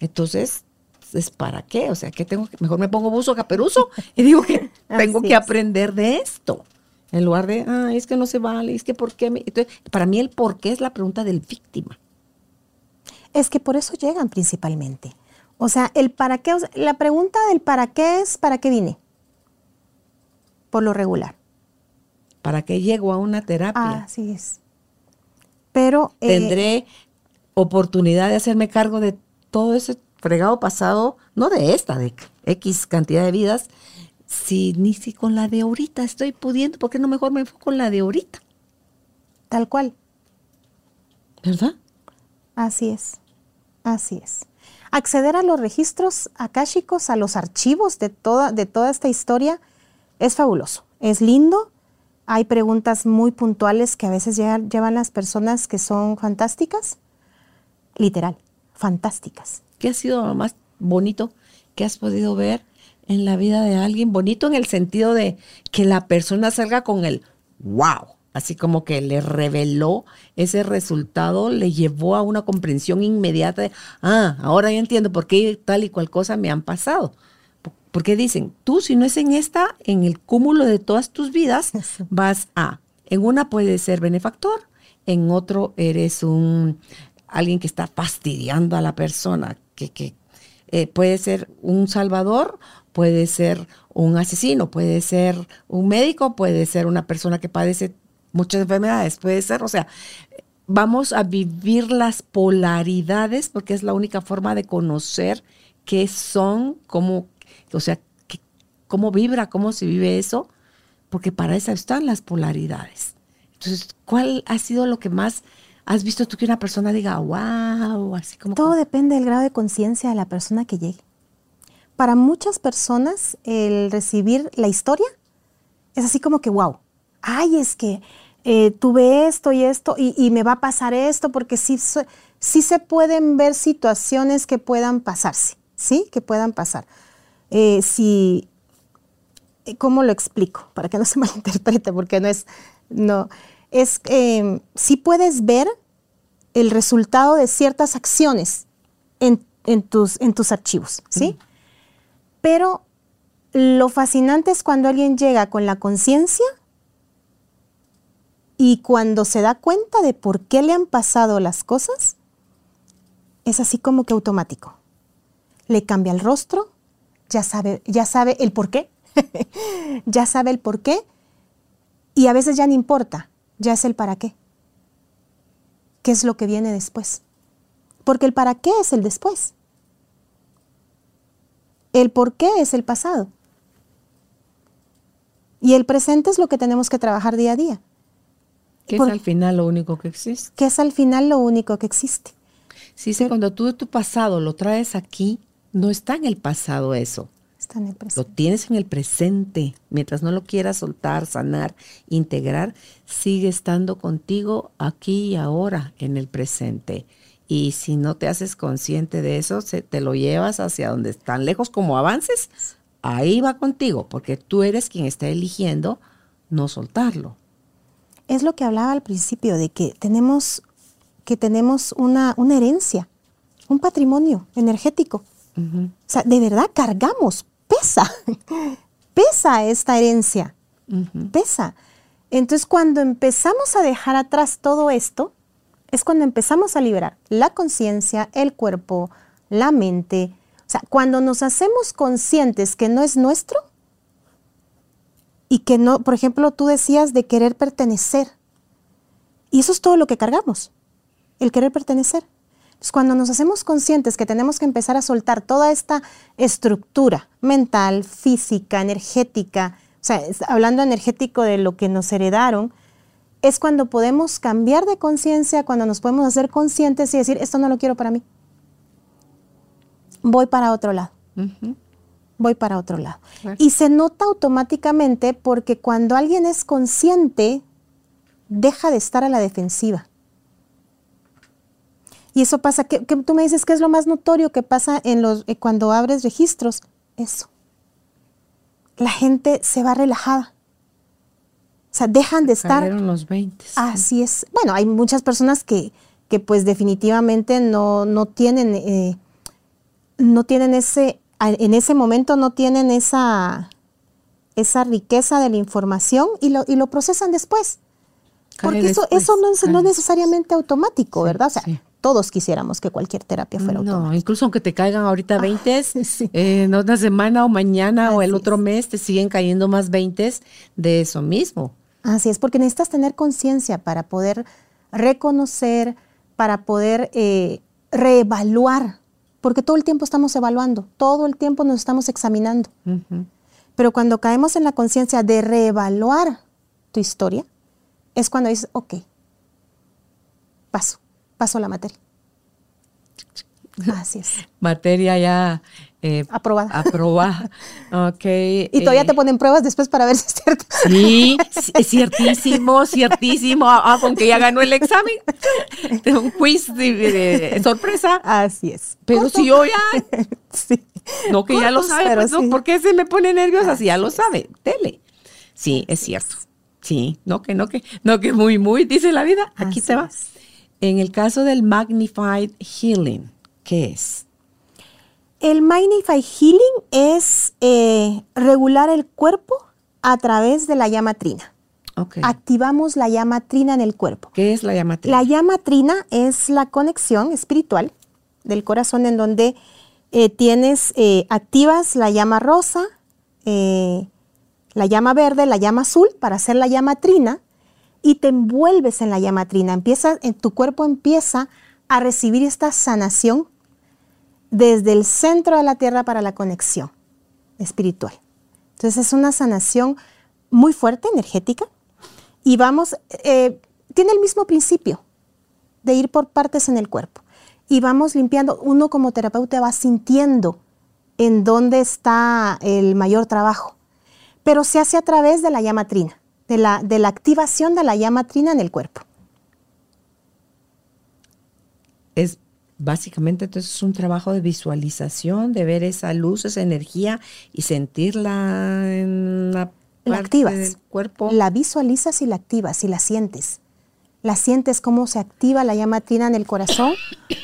Entonces, ¿es para qué? O sea, que tengo que, mejor me pongo buzo caperuzo y digo que tengo que aprender de esto. En lugar de, ah, es que no se vale, es que por qué. Me... Entonces, para mí el por qué es la pregunta del víctima. Es que por eso llegan principalmente. O sea, el para qué, la pregunta del para qué es para qué vine. Por lo regular. ¿Para qué llego a una terapia? Así es. Pero. Eh, Tendré oportunidad de hacerme cargo de todo ese fregado pasado, no de esta, de X cantidad de vidas, si ni si con la de ahorita estoy pudiendo, ¿por qué no mejor me enfoco con la de ahorita? Tal cual. ¿Verdad? Así es, así es. Acceder a los registros akáshicos, a los archivos de toda, de toda esta historia, es fabuloso, es lindo. Hay preguntas muy puntuales que a veces llevan, llevan las personas que son fantásticas literal, fantásticas. ¿Qué ha sido lo más bonito que has podido ver en la vida de alguien? Bonito en el sentido de que la persona salga con el wow, así como que le reveló ese resultado, le llevó a una comprensión inmediata de, ah, ahora ya entiendo por qué tal y cual cosa me han pasado. Porque dicen, tú si no es en esta, en el cúmulo de todas tus vidas, vas a, en una puedes ser benefactor, en otro eres un alguien que está fastidiando a la persona, que, eh, puede ser un salvador, puede ser un asesino, puede ser un médico, puede ser una persona que padece muchas enfermedades, puede ser, o sea, vamos a vivir las polaridades porque es la única forma de conocer qué son, cómo, o sea, cómo vibra, cómo se vive eso, porque para eso están las polaridades. Entonces, ¿cuál ha sido lo que más ¿Has visto tú que una persona diga, wow, así como... Todo depende del grado de conciencia de la persona que llegue. Para muchas personas, el recibir la historia es así como que, wow, ay, es que eh, tuve esto y esto y, me va a pasar esto, porque sí, sí se pueden ver situaciones que puedan pasarse, ¿sí? Que puedan pasar. Eh, si, eh, ¿cómo lo explico? Para que no se malinterprete, porque no es, no, es, eh, si puedes ver el resultado de ciertas acciones en, tus, en tus, archivos, ¿sí? Pero lo fascinante es cuando alguien llega con la conciencia y cuando se da cuenta de por qué le han pasado las cosas, es así como que automático. Le cambia el rostro, ya sabe, ya sabe el por qué, ya sabe el por qué, y a veces ya no importa, ya es el para qué qué es lo que viene después. Porque el para qué es el después. El por qué es el pasado. Y el presente es lo que tenemos que trabajar día a día. Que es al final lo único que existe. Que es al final lo único que existe. Sí, sí, cuando tú tu pasado lo traes aquí, no está en el pasado eso. Lo tienes en el presente. Mientras no lo quieras soltar, sanar, integrar, sigue estando contigo aquí y ahora en el presente. Y si no te haces consciente de eso, se, te lo llevas hacia donde tan lejos como avances, ahí va contigo, porque tú eres quien está eligiendo no soltarlo. Es lo que hablaba al principio, de que tenemos, que tenemos una, una herencia, un patrimonio energético. O sea, de verdad cargamos pesa, pesa esta herencia, pesa. Entonces cuando empezamos a dejar atrás todo esto, es cuando empezamos a liberar la conciencia, el cuerpo, la mente. O sea, cuando nos hacemos conscientes que no es nuestro y que no, por ejemplo, tú decías de querer pertenecer. Y eso es todo lo que cargamos, el querer pertenecer. Entonces, cuando nos hacemos conscientes que tenemos que empezar a soltar toda esta estructura mental, física, energética, o sea, hablando energético de lo que nos heredaron, es cuando podemos cambiar de conciencia, cuando nos podemos hacer conscientes y decir, esto no lo quiero para mí. Voy para otro lado. Voy para otro lado. Y se nota automáticamente porque cuando alguien es consciente, deja de estar a la defensiva. Y eso pasa, que, tú me dices que es lo más notorio que pasa en los, eh, cuando abres registros. Eso. La gente se va relajada. O sea, dejan de estar. los 20. Así es. Bueno, hay muchas personas que, que pues definitivamente no, no tienen, eh, no tienen ese, en ese momento no tienen esa, esa riqueza de la información y lo, y lo procesan después. Porque eso, eso no es, no necesariamente automático, ¿verdad? O sea, todos quisiéramos que cualquier terapia fuera automática. No, incluso aunque te caigan ahorita 20, ah, eh, en otra semana o mañana o el otro mes te siguen cayendo más 20 de eso mismo. Así es, porque necesitas tener conciencia para poder reconocer, para poder eh, reevaluar, porque todo el tiempo estamos evaluando, todo el tiempo nos estamos examinando. Pero cuando caemos en la conciencia de reevaluar tu historia, es cuando dices, ok, paso pasó la materia. Así es. Materia ya eh, aprobada. Aprobada. ok. Y todavía te eh, ponen pruebas después para ver si es cierto. Sí, es ciertísimo, ciertísimo. Ah, aunque ya ganó el examen. Un quiz de, sorpresa. Así es. Pero si yo ya. sí. No, que ya lo sabe, pues, no, ¿por qué se me pone nerviosa si ya lo sabe? Tele. Sí, es cierto. Sí, no que no que no que muy muy dice la vida, aquí te vas. En el caso del Magnified Healing, ¿qué es? El Magnified Healing es eh, regular el cuerpo a través de la llama trina. Activamos la llama trina en el cuerpo. ¿Qué es la llama trina? La llama trina es la conexión espiritual del corazón en donde eh, tienes, eh, activas la llama rosa, la llama verde, la llama azul para hacer la llama trina y te envuelves en la llama trina. Empieza, en tu cuerpo empieza a recibir esta sanación desde el centro de la tierra para la conexión espiritual. Entonces es una sanación muy fuerte, energética, y vamos, eh, tiene el mismo principio de ir por partes en el cuerpo. Y vamos limpiando, uno como terapeuta va sintiendo en dónde está el mayor trabajo, pero se hace a través de la llama trina de la, de la activación de la llama trina en el cuerpo. Es básicamente entonces es un trabajo de visualización, de ver esa luz, esa energía y sentirla en la, la activas. del cuerpo. La visualizas y la activas y la sientes. La sientes cómo se activa la llama trina en el corazón,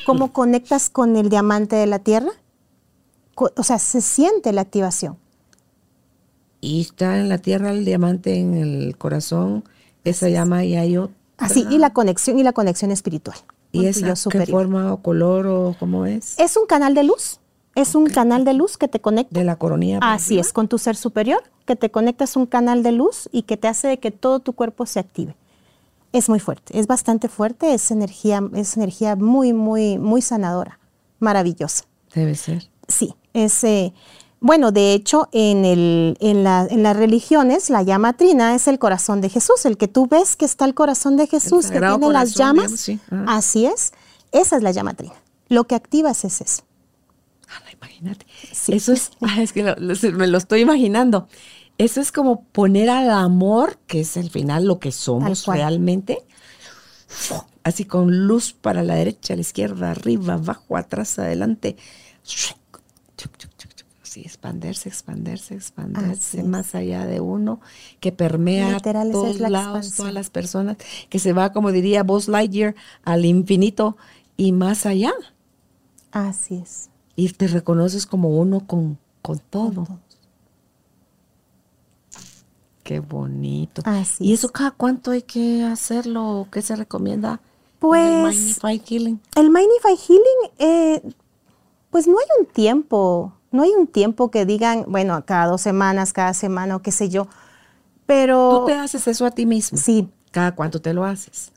cómo conectas con el diamante de la tierra. O sea, se siente la activación y está en la tierra el diamante en el corazón, esa llama y hay otra. Así, y la conexión y la conexión espiritual. ¿Y esa qué forma o color o cómo es? Es un canal de luz. Es un canal de luz que te conecta. De la coronilla. Así es, con tu ser superior, que te conectas un canal de luz y que te hace de que todo tu cuerpo se active. Es muy fuerte, es bastante fuerte, es energía, es energía muy, muy, muy sanadora, maravillosa. Debe ser. Sí, es, eh, bueno, de hecho, en, el, en, las religiones, la llama trina es el corazón de Jesús. El que tú ves que está el corazón de Jesús, que tiene las llamas. Así es. Esa es la llama trina. Lo que activas es eso. imagínate. Eso es, es que me lo estoy imaginando. Eso es como poner al amor, que es al final lo que somos realmente, así con luz para la derecha, a la izquierda, arriba, abajo, atrás, adelante expanderse, expanderse, expanderse más allá de uno, que permea a todos lados, todas las personas, que se va, como diría Buzz Lightyear, al infinito y más allá. Así es. Y te reconoces como uno con, con todo. Qué bonito. ¿Y eso cada cuánto hay que hacerlo? ¿Qué se recomienda? Pues. El Magnified Healing. El Magnified Healing, eh, pues no hay un tiempo no hay un tiempo que digan, bueno, cada dos semanas, cada semana o qué sé yo, pero... ¿Tú te haces eso a ti mismo? Sí. ¿Cada cuánto te lo haces?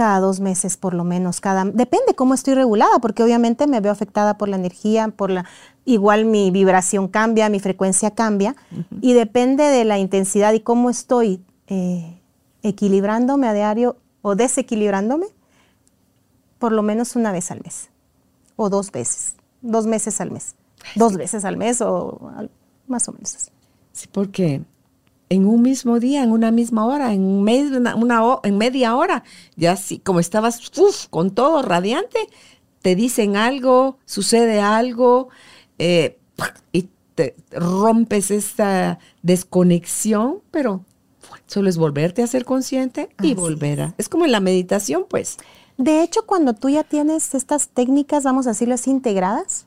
cada dos meses por lo menos, cada depende cómo estoy regulada, porque obviamente me veo afectada por la energía, por la igual mi vibración cambia, mi frecuencia cambia y depende de la intensidad y cómo estoy eh, equilibrándome a diario o desequilibrándome, por lo menos una vez al mes o dos veces, dos meses al mes, dos veces al mes o más o menos así. Sí, porque en un mismo día, en una misma hora, en, una, en media hora, ya sí, como estabas con todo radiante, te dicen algo, sucede algo eh, y te rompes esta desconexión, pero solo es volverte a ser consciente y volver a... Es como en la meditación, pues. De hecho, cuando tú ya tienes estas técnicas, vamos a decirlo así, integradas,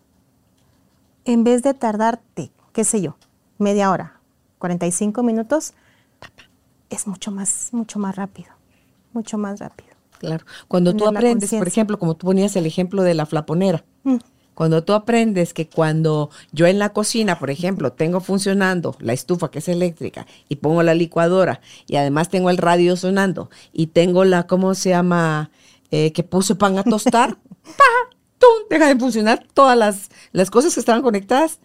en vez de tardarte, qué sé yo, media hora, 45 minutos, es mucho más, mucho más rápido, mucho más rápido. Claro. Cuando tú aprendes, por ejemplo, como tú ponías el ejemplo de la flaponera, mm. cuando tú aprendes que cuando yo en la cocina, por ejemplo, tengo funcionando la estufa que es eléctrica y pongo la licuadora y además tengo el radio sonando y tengo la, ¿cómo se llama? Eh, que puse pan a tostar, ¡pa! ¡Tum! Deja de funcionar todas las, las cosas que estaban conectadas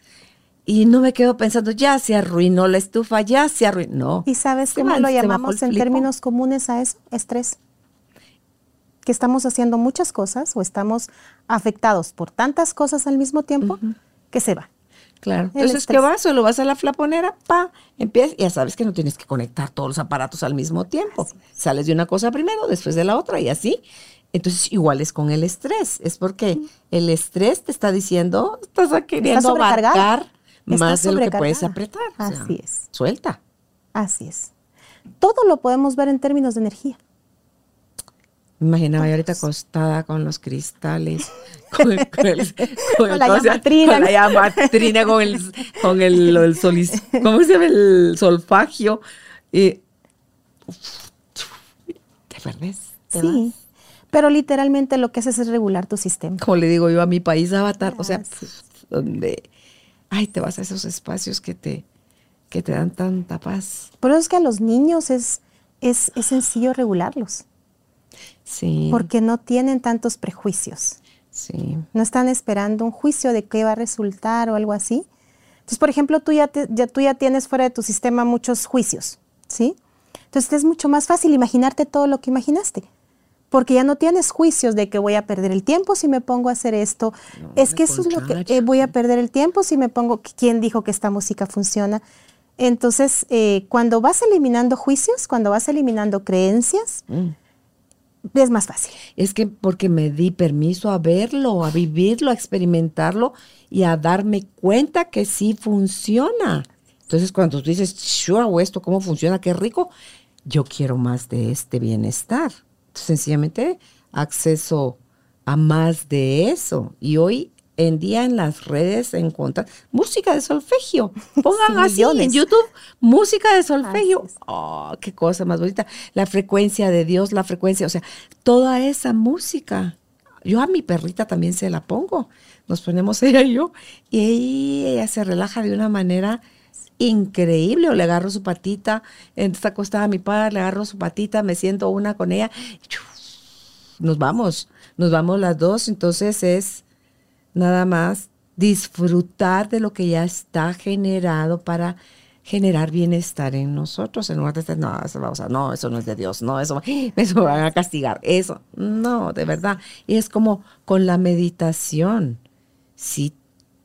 y no me quedo pensando, ya se arruinó la estufa, ya se arruinó. ¿Y sabes cómo lo llamamos en términos comunes a eso? Estrés. Que estamos haciendo muchas cosas o estamos afectados por tantas cosas al mismo tiempo que se va. Claro. Entonces, ¿qué vas? Solo vas a la flaponera, pa, empiezas, ya sabes que no tienes que conectar todos los aparatos al mismo tiempo. Sales de una cosa primero, después de la otra y así. Entonces, igual es con el estrés. Es porque el estrés te está diciendo, estás queriendo abarcar más de lo que puedes apretar. Así es. Suelta. Así es. Todo lo podemos ver en términos de energía. Me imaginaba yo ahorita acostada con los cristales, con, el, con, con, la llamatrina. Con la llamatrina, con el, con el, el solis, ¿cómo se llama? El solfagio. Y, te perdés. sí, pero literalmente lo que haces es regular tu sistema. Como le digo yo a mi país avatar, o sea, donde ay, te vas a esos espacios que te, que te dan tanta paz. Por eso es que a los niños es, es, sencillo regularlos. Sí. Porque no tienen tantos prejuicios. Sí. No están esperando un juicio de qué va a resultar o algo así. Entonces, por ejemplo, tú ya, ya, tú ya tienes fuera de tu sistema muchos juicios, ¿sí? Entonces es mucho más fácil imaginarte todo lo que imaginaste porque ya no tienes juicios de que voy a perder el tiempo si me pongo a hacer esto. es que eso es lo que eh, voy a perder el tiempo si me pongo, ¿quién dijo que esta música funciona? Entonces, eh, cuando vas eliminando juicios, cuando vas eliminando creencias, mm. es más fácil. Es que porque me di permiso a verlo, a vivirlo, a experimentarlo y a darme cuenta que sí funciona. Entonces, cuando tú dices, yo hago esto, ¿cómo funciona? Qué rico. Yo quiero más de este bienestar sencillamente acceso a más de eso. Y hoy en día en las redes encuentran música de solfegio. Pongan así en YouTube música de solfegio. Oh, qué cosa más bonita. La frecuencia de Dios, la frecuencia, o sea, toda esa música. Yo a mi perrita también se la pongo. Nos ponemos ella y yo y ella se relaja de una manera increíble. O le agarro su patita, está acostada mi padre, le agarro su patita, me siento una con ella. nos vamos, nos vamos las dos. Entonces es nada más disfrutar de lo que ya está generado para generar bienestar en nosotros, en lugar de decir, no, eso, vamos a, no, eso no es de Dios, no, eso, eso van a castigar, eso, no, de verdad. Y es como con la meditación. Si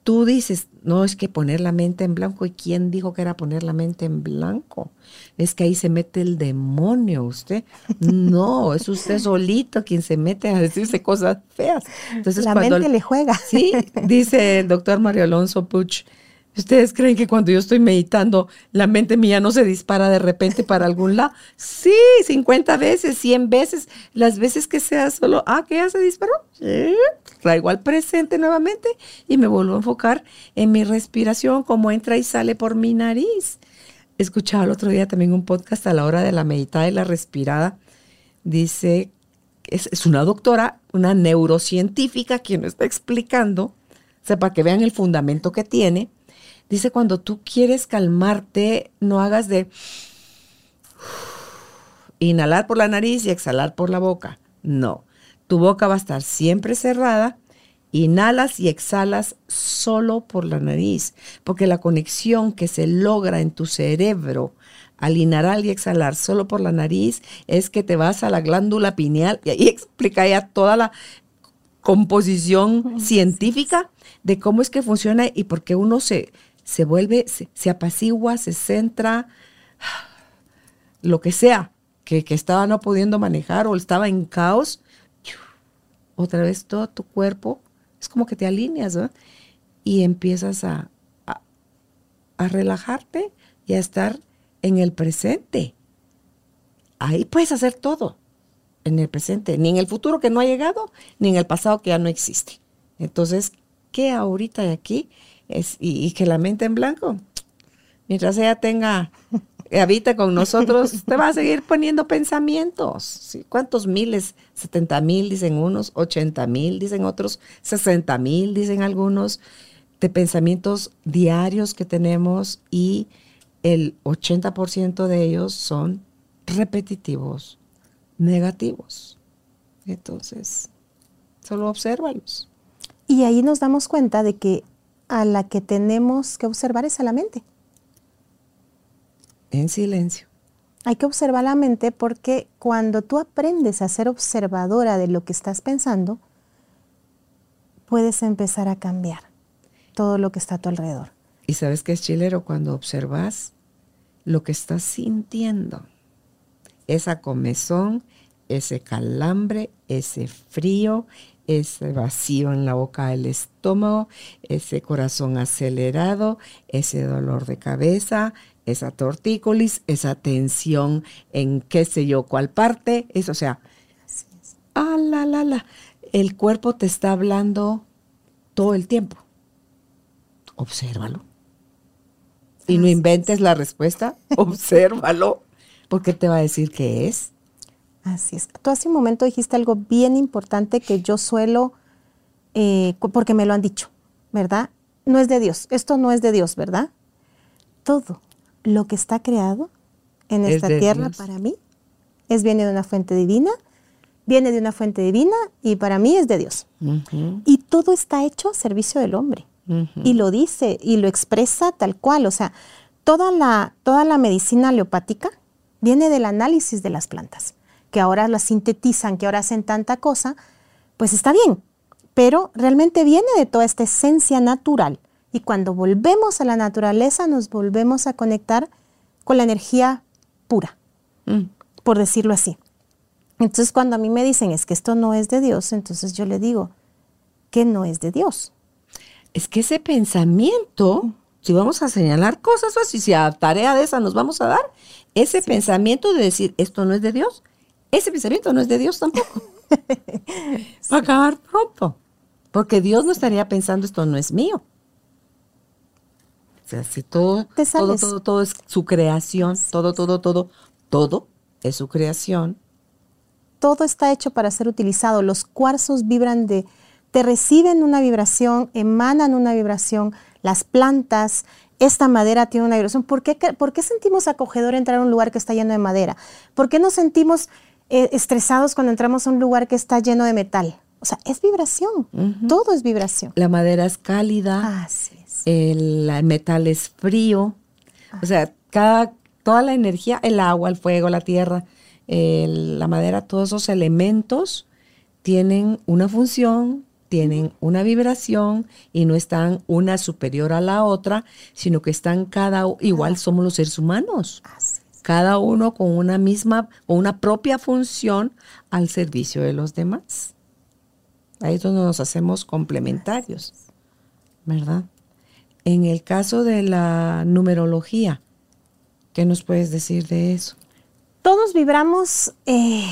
tú dices, no es que poner la mente en blanco. ¿Y quién dijo que era poner la mente en blanco? Es que ahí se mete el demonio, usted. No, es usted solito quien se mete a decirse cosas feas. Entonces, la mente le juega. Sí, dice el doctor Mario Alonso Puch. ¿Ustedes creen que cuando yo estoy meditando, la mente mía no se dispara de repente para algún lado? Sí, 50 veces, 100 veces, las veces que sea solo, ah, que ya se disparó. Sí, traigo al presente nuevamente y me vuelvo a enfocar en mi respiración, cómo entra y sale por mi nariz. Escuchaba el otro día también un podcast a la hora de la meditada y la respirada. Dice, es, una doctora, una neurocientífica quien está explicando, o sea, para que vean el fundamento que tiene Dice, cuando tú quieres calmarte, no hagas de inhalar por la nariz y exhalar por la boca. No. Tu boca va a estar siempre cerrada. Inhalas y exhalas solo por la nariz, porque la conexión que se logra en tu cerebro al inhalar y exhalar solo por la nariz es que te vas a la glándula pineal y ahí explica ya toda la composición científica de cómo es que funciona y por qué uno se, se vuelve, se, apacigua, se centra, lo que sea, que, estaba no pudiendo manejar o estaba en caos, otra vez todo tu cuerpo, es como que te alineas, Y empiezas a, a relajarte y a estar en el presente. Ahí puedes hacer todo en el presente, ni en el futuro que no ha llegado, ni en el pasado que ya no existe. Entonces, ¿qué ahorita y aquí? Es, y, que la mente en blanco, mientras ella tenga, habita con nosotros, te va a seguir poniendo pensamientos. ¿Cuántos miles? 70 mil dicen unos, 80 mil dicen otros, 60 mil dicen algunos, de pensamientos diarios que tenemos y el 80% de ellos son repetitivos, negativos. Entonces, solo obsérvalos. Y ahí nos damos cuenta de que a la que tenemos que observar es a la mente. En silencio. Hay que observar la mente porque cuando tú aprendes a ser observadora de lo que estás pensando, puedes empezar a cambiar todo lo que está a tu alrededor. ¿Y sabes qué es chilero? Cuando observas lo que estás sintiendo. Esa comezón, ese calambre, ese frío, ese vacío en la boca del estómago, ese corazón acelerado, ese dolor de cabeza, esa tortícolis, esa tensión en qué sé yo cuál parte, eso, o sea, ah, la, la, la, el cuerpo te está hablando todo el tiempo. Obsérvalo y no inventes la respuesta, obsérvalo, porque te va a decir qué es. Así es. Tú hace un momento dijiste algo bien importante que yo suelo, eh, porque me lo han dicho, ¿verdad? No es de Dios, esto no es de Dios, ¿verdad? Todo lo que está creado en esta tierra para mí es viene de una fuente divina, viene de una fuente divina y para mí es de Dios. Y todo está hecho a servicio del hombre y lo dice y lo expresa tal cual. O sea, toda la, toda la medicina aleopática viene del análisis de las plantas, que ahora las sintetizan, que ahora hacen tanta cosa, pues está bien, pero realmente viene de toda esta esencia natural. Y cuando volvemos a la naturaleza, nos volvemos a conectar con la energía pura, mm. por decirlo así. Entonces, cuando a mí me dicen es que esto no es de Dios, entonces yo le digo que no es de Dios es que ese pensamiento, si vamos a señalar cosas, o si a tarea de esa nos vamos a dar, ese pensamiento de decir, esto no es de Dios, ese pensamiento no es de Dios tampoco. Va a acabar pronto. Porque Dios no estaría pensando, esto no es mío. O sea, si todo, todo, todo, todo es su creación, todo, todo, todo, todo es su creación. Todo está hecho para ser utilizado. Los cuarzos vibran de, te reciben una vibración, emanan una vibración, las plantas, esta madera tiene una vibración. ¿Por qué, por qué sentimos acogedor entrar a un lugar que está lleno de madera? ¿Por qué nos sentimos eh, estresados cuando entramos a un lugar que está lleno de metal? O sea, es vibración, todo es vibración. La madera es cálida, El, metal es frío, o sea, cada, toda la energía, el agua, el fuego, la tierra, la madera, todos esos elementos tienen una función, tienen una vibración y no están una superior a la otra, sino que están cada, igual somos los seres humanos, cada uno con una misma o una propia función al servicio de los demás. Ahí es donde nos hacemos complementarios, ¿verdad? En el caso de la numerología, ¿qué nos puedes decir de eso? Todos vibramos eh,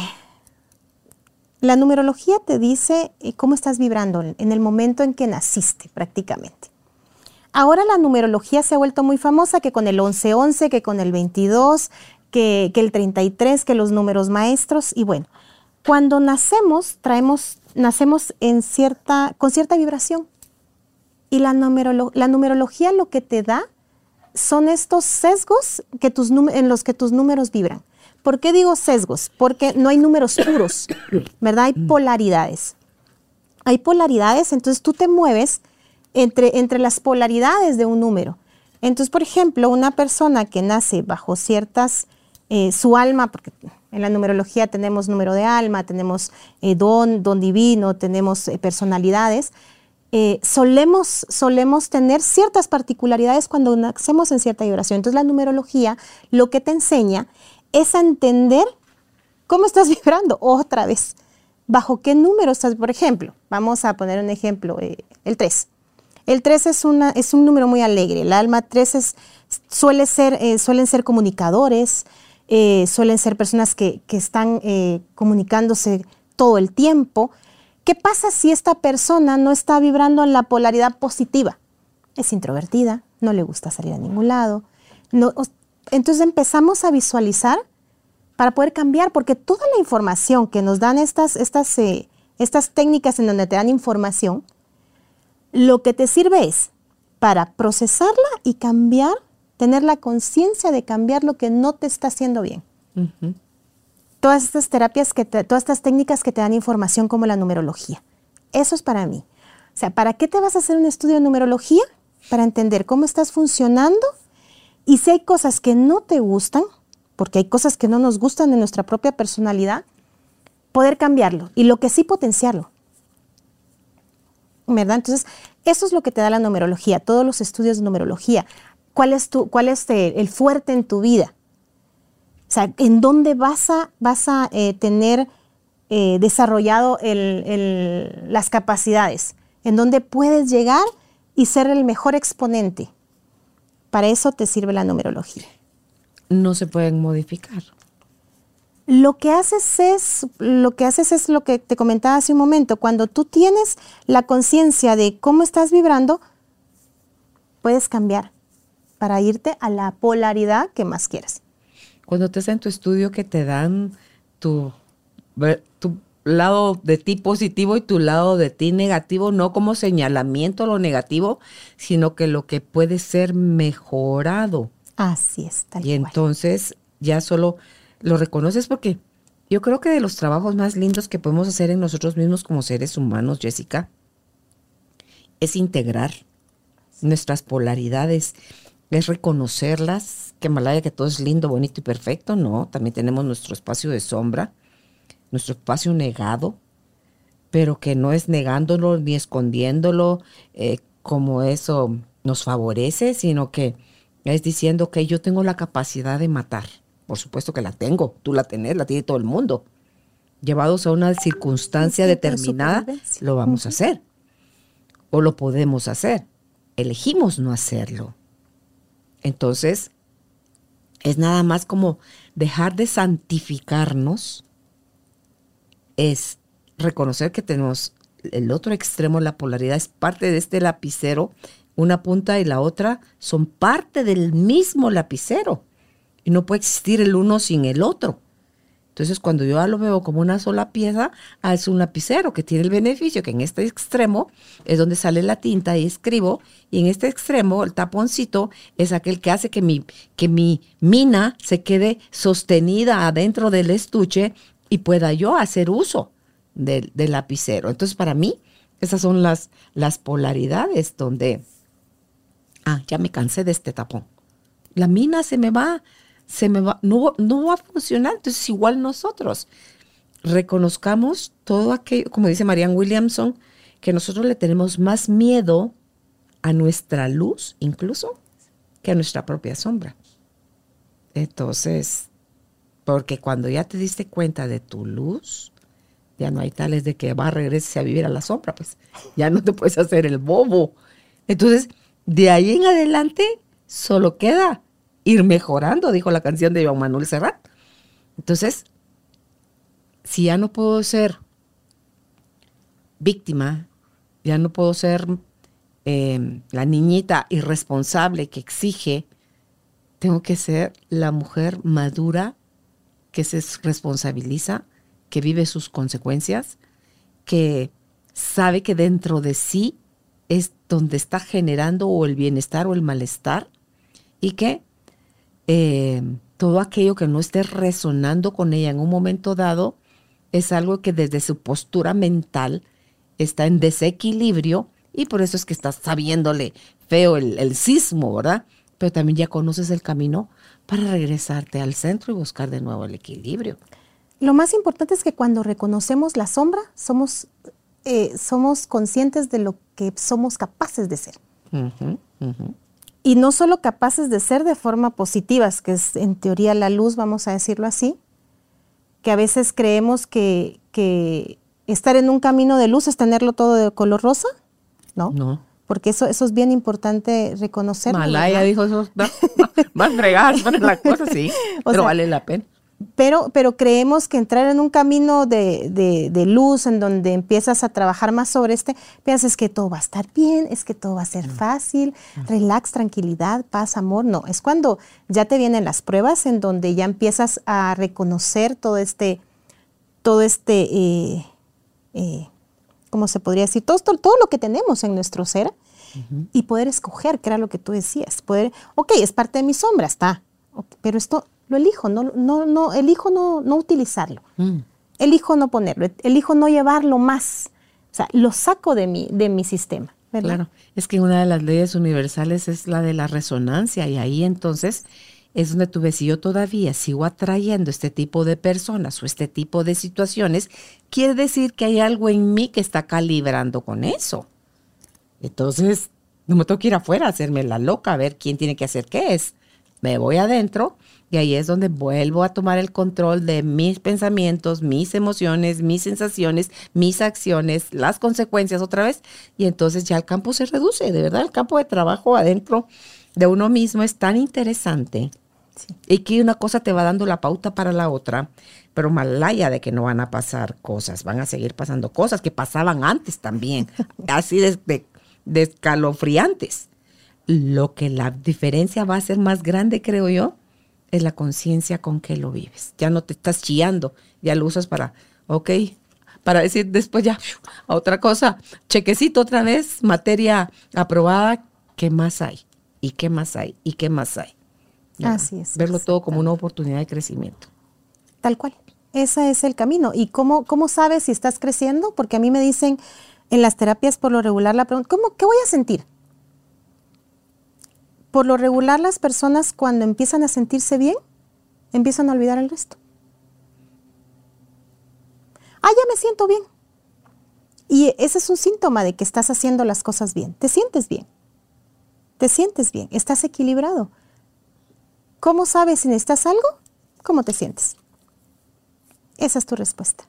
la numerología te dice eh, cómo estás vibrando en el momento en que naciste prácticamente. Ahora la numerología se ha vuelto muy famosa que con el 1111, que con el 22, que, que el 33, que los números maestros. Y bueno, cuando nacemos, traemos, nacemos en cierta, con cierta vibración. Y la, la numerología lo que te da son estos sesgos que tus, en los que tus números vibran. ¿Por qué digo sesgos? Porque no hay números puros, ¿verdad? Hay polaridades. Hay polaridades, entonces tú te mueves entre, entre las polaridades de un número. Entonces, por ejemplo, una persona que nace bajo ciertas, eh, su alma, porque en la numerología tenemos número de alma, tenemos eh, don, don divino, tenemos eh, personalidades, solemos, solemos tener ciertas particularidades cuando nacemos en cierta vibración. Entonces, la numerología lo que te enseña es a entender cómo estás vibrando otra vez. ¿Bajo qué número estás? Por ejemplo, vamos a poner un ejemplo, el 3. El 3 es, una, es un número muy alegre. El alma 3 es, suele ser, eh, suelen ser comunicadores, eh, suelen ser personas que, están eh, comunicándose todo el tiempo. ¿Qué pasa si esta persona no está vibrando en la polaridad positiva? Es introvertida, no le gusta salir a ningún lado. Entonces empezamos a visualizar para poder cambiar, porque toda la información que nos dan estas, estas, estas técnicas en donde te dan información, lo que te sirve es para procesarla y cambiar, tener la conciencia de cambiar lo que no te está haciendo bien. Todas estas terapias, que todas estas técnicas que te dan información como la numerología. Eso es para mí. O sea, ¿para qué te vas a hacer un estudio de numerología? Para entender cómo estás funcionando y si hay cosas que no te gustan, porque hay cosas que no nos gustan de nuestra propia personalidad, poder cambiarlo y lo que sí potenciarlo. ¿verdad? Entonces, eso es lo que te da la numerología, todos los estudios de numerología. ¿Cuál es, tu, cuál es el fuerte en tu vida? O sea, ¿en dónde vas a, vas a eh, tener eh, desarrollado las capacidades? ¿En dónde puedes llegar y ser el mejor exponente? Para eso te sirve la numerología. No se pueden modificar lo que haces es lo que haces es lo que te comentaba hace un momento, cuando tú tienes la conciencia de cómo estás vibrando, puedes cambiar para irte a la polaridad que más quieres. Cuando estás en tu estudio que te dan tu, tu lado de ti positivo y tu lado de ti negativo, no como señalamiento a lo negativo, sino que lo que puede ser mejorado. Así es, tal Y entonces ya solo lo reconoces porque yo creo que de los trabajos más lindos que podemos hacer en nosotros mismos como seres humanos, Jessica, es integrar nuestras polaridades, es reconocerlas, que malaya que todo es lindo, bonito y perfecto, no, también tenemos nuestro espacio de sombra, nuestro espacio negado, pero que no es negándolo ni escondiéndolo eh, como eso nos favorece, sino que es diciendo que yo tengo la capacidad de matar por supuesto que la tengo, tú la tenés, la tiene todo el mundo. Llevados a una circunstancia determinada, lo vamos a hacer. O lo podemos hacer. Elegimos no hacerlo. Entonces, es nada más como dejar de santificarnos, es reconocer que tenemos el otro extremo, la polaridad es parte de este lapicero, una punta y la otra son parte del mismo lapicero y no puede existir el uno sin el otro. Entonces, cuando yo lo veo como una sola pieza, es un lapicero que tiene el beneficio que en este extremo es donde sale la tinta y escribo, y en este extremo, el taponcito, es aquel que hace que mi, que mi mina se quede sostenida adentro del estuche y pueda yo hacer uso del, del lapicero. Entonces, para mí, esas son las, las polaridades donde, ah, ya me cansé de este tapón. La mina se me va se me va, no, no va a funcionar. Entonces, igual nosotros reconozcamos todo aquello, como dice Marianne Williamson, que nosotros le tenemos más miedo a nuestra luz, incluso, que a nuestra propia sombra. Entonces, porque cuando ya te diste cuenta de tu luz, ya no hay tales de que va a regresar a vivir a la sombra, pues ya no te puedes hacer el bobo. Entonces, de ahí en adelante, solo queda ir mejorando, dijo la canción de Iván Manuel Serrat. Entonces, si ya no puedo ser víctima, ya no puedo ser em, la niñita irresponsable que exige, tengo que ser la mujer madura que se responsabiliza, que vive sus consecuencias, que sabe que dentro de sí es donde está generando o el bienestar o el malestar y que eh, todo aquello que no esté resonando con ella en un momento dado es algo que desde su postura mental está en desequilibrio y por eso es que estás sabiéndole feo el, el sismo, ¿verdad? Pero también ya conoces el camino para regresarte al centro y buscar de nuevo el equilibrio. Lo más importante es que cuando reconocemos la sombra, somos, eh, somos conscientes de lo que somos capaces de ser. Y no solo capaces de ser de forma positiva, que es en teoría la luz, vamos a decirlo así, que a veces creemos que, que estar en un camino de luz es tenerlo todo de color rosa, ¿no? No. Porque eso, eso es bien importante reconocerlo. Malaya ¿verdad? dijo eso, va, va a fregar, va a la cosa, sí, O pero sea, vale la pena. Pero, pero creemos que entrar en un camino de, de- de luz en donde empiezas a trabajar más sobre este, piensas que todo va a estar bien, es que todo va a ser fácil, relax, tranquilidad, paz, amor. No, es cuando ya te vienen las pruebas en donde ya empiezas a reconocer todo este, todo este, eh, eh, ¿cómo se podría decir? Todo, todo lo que tenemos en nuestro ser y poder escoger, que era lo que tú decías. Poder, ok, es parte de mi sombra, está, pero esto lo elijo, no, no, no, elijo no, no utilizarlo, Mm. elijo no ponerlo, elijo no llevarlo más, o sea, lo saco de mi, de mi sistema. ¿verdad? Claro, es que una de las leyes universales es la de la resonancia y ahí entonces es donde tú ves, si yo todavía sigo atrayendo este tipo de personas o este tipo de situaciones, quiere decir que hay algo en mí que está calibrando con eso. Entonces, no me tengo que ir afuera a hacerme la loca, a ver quién tiene que hacer qué es. Me voy adentro y ahí es donde vuelvo a tomar el control de mis pensamientos, mis emociones, mis sensaciones, mis acciones, las consecuencias otra vez. Y entonces ya el campo se reduce. De verdad, el campo de trabajo adentro de uno mismo es tan interesante. Y que una cosa te va dando la pauta para la otra, pero malaya de que no van a pasar cosas, van a seguir pasando cosas que pasaban antes también, así de, de- de escalofriantes. Lo que la diferencia va a ser más grande, creo yo, es la conciencia con que lo vives. Ya no te estás chillando, ya lo usas para, ok, para decir después ya a otra cosa, chequecito otra vez, materia aprobada, ¿qué más hay? ¿Y qué más hay? ¿Y qué más hay? Ya, Así es, Verlo todo como una oportunidad de crecimiento. Tal cual. Ese es el camino. ¿Y cómo, cómo sabes si estás creciendo? Porque a mí me dicen en las terapias por lo regular la pregunta, ¿cómo, ¿qué voy a sentir? Por lo regular las personas cuando empiezan a sentirse bien, empiezan a olvidar el resto. Ah, ya me siento bien. Y ese es un síntoma de que estás haciendo las cosas bien. Te sientes bien. Te sientes bien. Estás equilibrado. ¿Cómo sabes si necesitas algo? ¿Cómo te sientes? Esa es tu respuesta.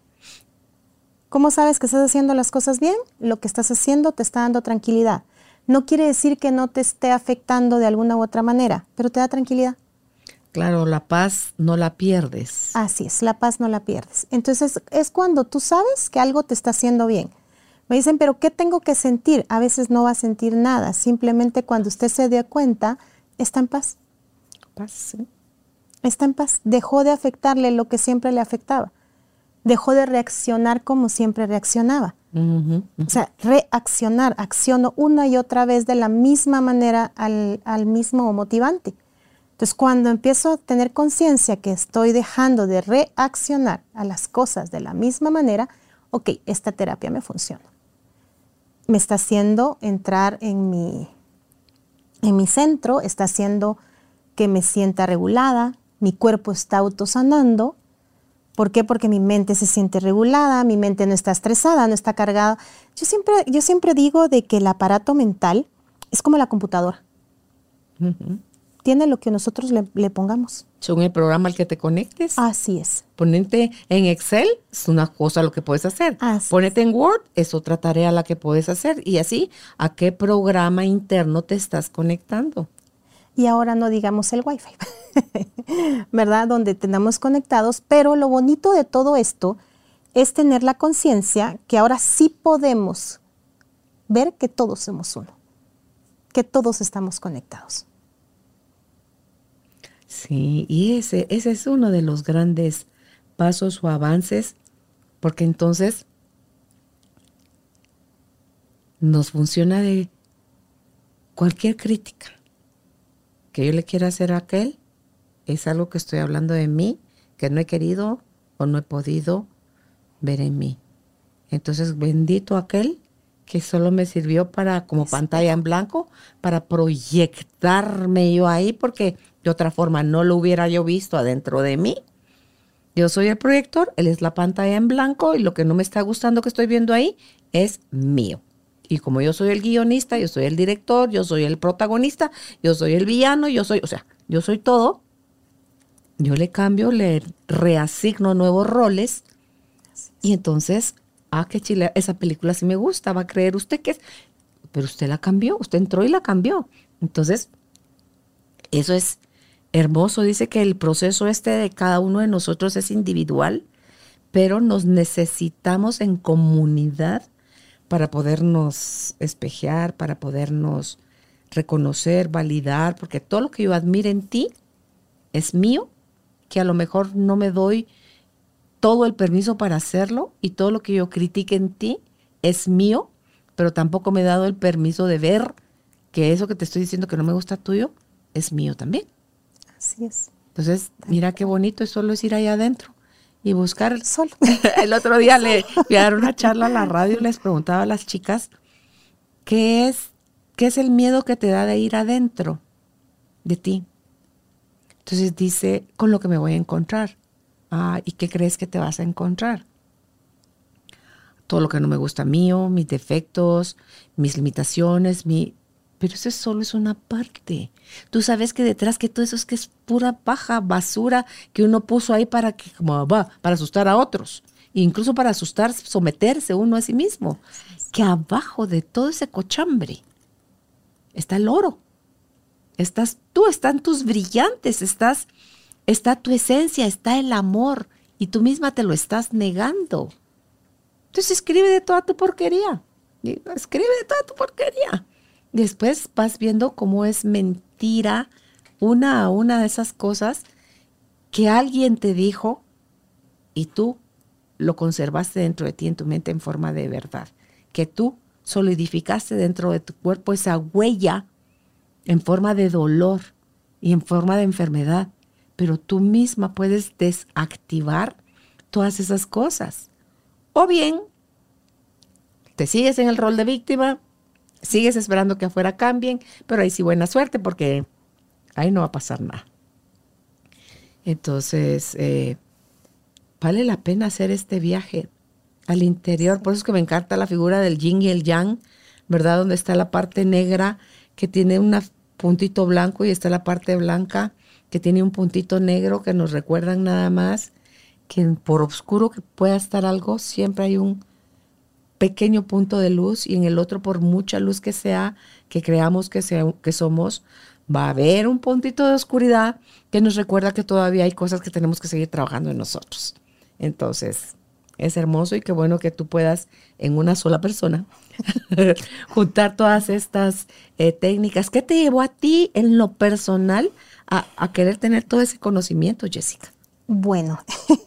¿Cómo sabes que estás haciendo las cosas bien? Lo que estás haciendo te está dando tranquilidad. No quiere decir que no te esté afectando de alguna u otra manera, pero te da tranquilidad. Claro, la paz no la pierdes. Así es, la paz no la pierdes. Entonces es cuando tú sabes que algo te está haciendo bien. Me dicen, pero ¿qué tengo que sentir? A veces no va a sentir nada. Simplemente cuando usted se dé cuenta, está en paz. Paz, sí. Está en paz. Dejó de afectarle lo que siempre le afectaba. Dejó de reaccionar como siempre reaccionaba. O sea, reaccionar, acciono una y otra vez de la misma manera al, al mismo motivante. Entonces, cuando empiezo a tener conciencia que estoy dejando de reaccionar a las cosas de la misma manera, ok, esta terapia me funciona. Me está haciendo entrar en mi, en mi centro, está haciendo que me sienta regulada, mi cuerpo está autosanando. ¿Por qué? Porque mi mente se siente regulada, mi mente no está estresada, no está cargada. Yo siempre, yo siempre digo de que el aparato mental es como la computadora. Tiene lo que nosotros le, le pongamos. Según el programa al que te conectes, Así es. ponerte en Excel es una cosa lo que puedes hacer. Así Ponerte en Word es otra tarea la que puedes hacer. Y así, ¿a qué programa interno te estás conectando? Y ahora no digamos el Wi-Fi, ¿verdad? Donde tenemos conectados. Pero lo bonito de todo esto es tener la conciencia que ahora sí podemos ver que todos somos uno, que todos estamos conectados. Sí, y ese, ese es uno de los grandes pasos o avances, porque entonces nos funciona de cualquier crítica que yo le quiera hacer a aquel, es algo que estoy hablando de mí, que no he querido o no he podido ver en mí. Entonces, bendito aquel que solo me sirvió para como pantalla en blanco para proyectarme yo ahí porque de otra forma no lo hubiera yo visto adentro de mí. Yo soy el proyector, él es la pantalla en blanco y lo que no me está gustando que estoy viendo ahí es mío. Y como yo soy el guionista, yo soy el director, yo soy el protagonista, yo soy el villano, yo soy, o sea, yo soy todo. Yo le cambio, le reasigno nuevos roles y entonces ah, qué chile, esa película sí me gusta, va a creer usted que es, pero usted la cambió, usted entró y la cambió. Entonces, eso es hermoso. Dice que el proceso este de cada uno de nosotros es individual, pero nos necesitamos en comunidad para podernos espejear, para podernos reconocer, validar, porque todo lo que yo admiro en ti es mío, que a lo mejor no me doy todo el permiso para hacerlo y todo lo que yo critique en ti es mío, pero tampoco me he dado el permiso de ver que eso que te estoy diciendo que no me gusta tuyo es mío también. Así es. Entonces, mira qué bonito es solo es ir allá adentro y buscar el sol. el otro día le fui a dar una charla a la radio y les preguntaba a las chicas qué es, qué es el miedo que te da de ir adentro de ti. Entonces dice, con lo que me voy a encontrar. Ah, ¿y qué crees que te vas a encontrar? Todo lo que no me gusta mío, mis defectos, mis limitaciones, mi... Pero eso solo es una parte. Tú sabes que detrás que todo eso es que es pura paja, basura que uno puso ahí para que, como va, para asustar a otros. incluso para asustar, someterse uno a sí mismo. Que abajo de todo ese cochambre está el oro. Estás tú, están tus brillantes, estás está tu esencia, está el amor y tú misma te lo estás negando. Entonces escribe de toda tu porquería. Escribe de toda tu porquería. Después vas viendo cómo es mentira una a una de esas cosas que alguien te dijo y tú lo conservaste dentro de ti en tu mente en forma de verdad. Que tú solidificaste dentro de tu cuerpo esa huella en forma de dolor y en forma de enfermedad pero tú misma puedes desactivar todas esas cosas. O bien, te sigues en el rol de víctima, sigues esperando que afuera cambien, pero ahí sí buena suerte porque ahí no va a pasar nada. Entonces, eh, vale la pena hacer este viaje al interior. Por eso es que me encanta la figura del yin y el yang, ¿verdad? Donde está la parte negra que tiene un puntito blanco y está la parte blanca que tiene un puntito negro que nos recuerdan nada más que por oscuro que pueda estar algo, siempre hay un pequeño punto de luz y en el otro, por mucha luz que sea, que creamos que, sea, que somos, va a haber un puntito de oscuridad que nos recuerda que todavía hay cosas que tenemos que seguir trabajando en nosotros. Entonces, es hermoso y qué bueno que tú puedas en una sola persona juntar todas estas eh, técnicas. ¿Qué te llevó a ti en lo personal a, querer tener todo ese conocimiento, Jessica? Bueno,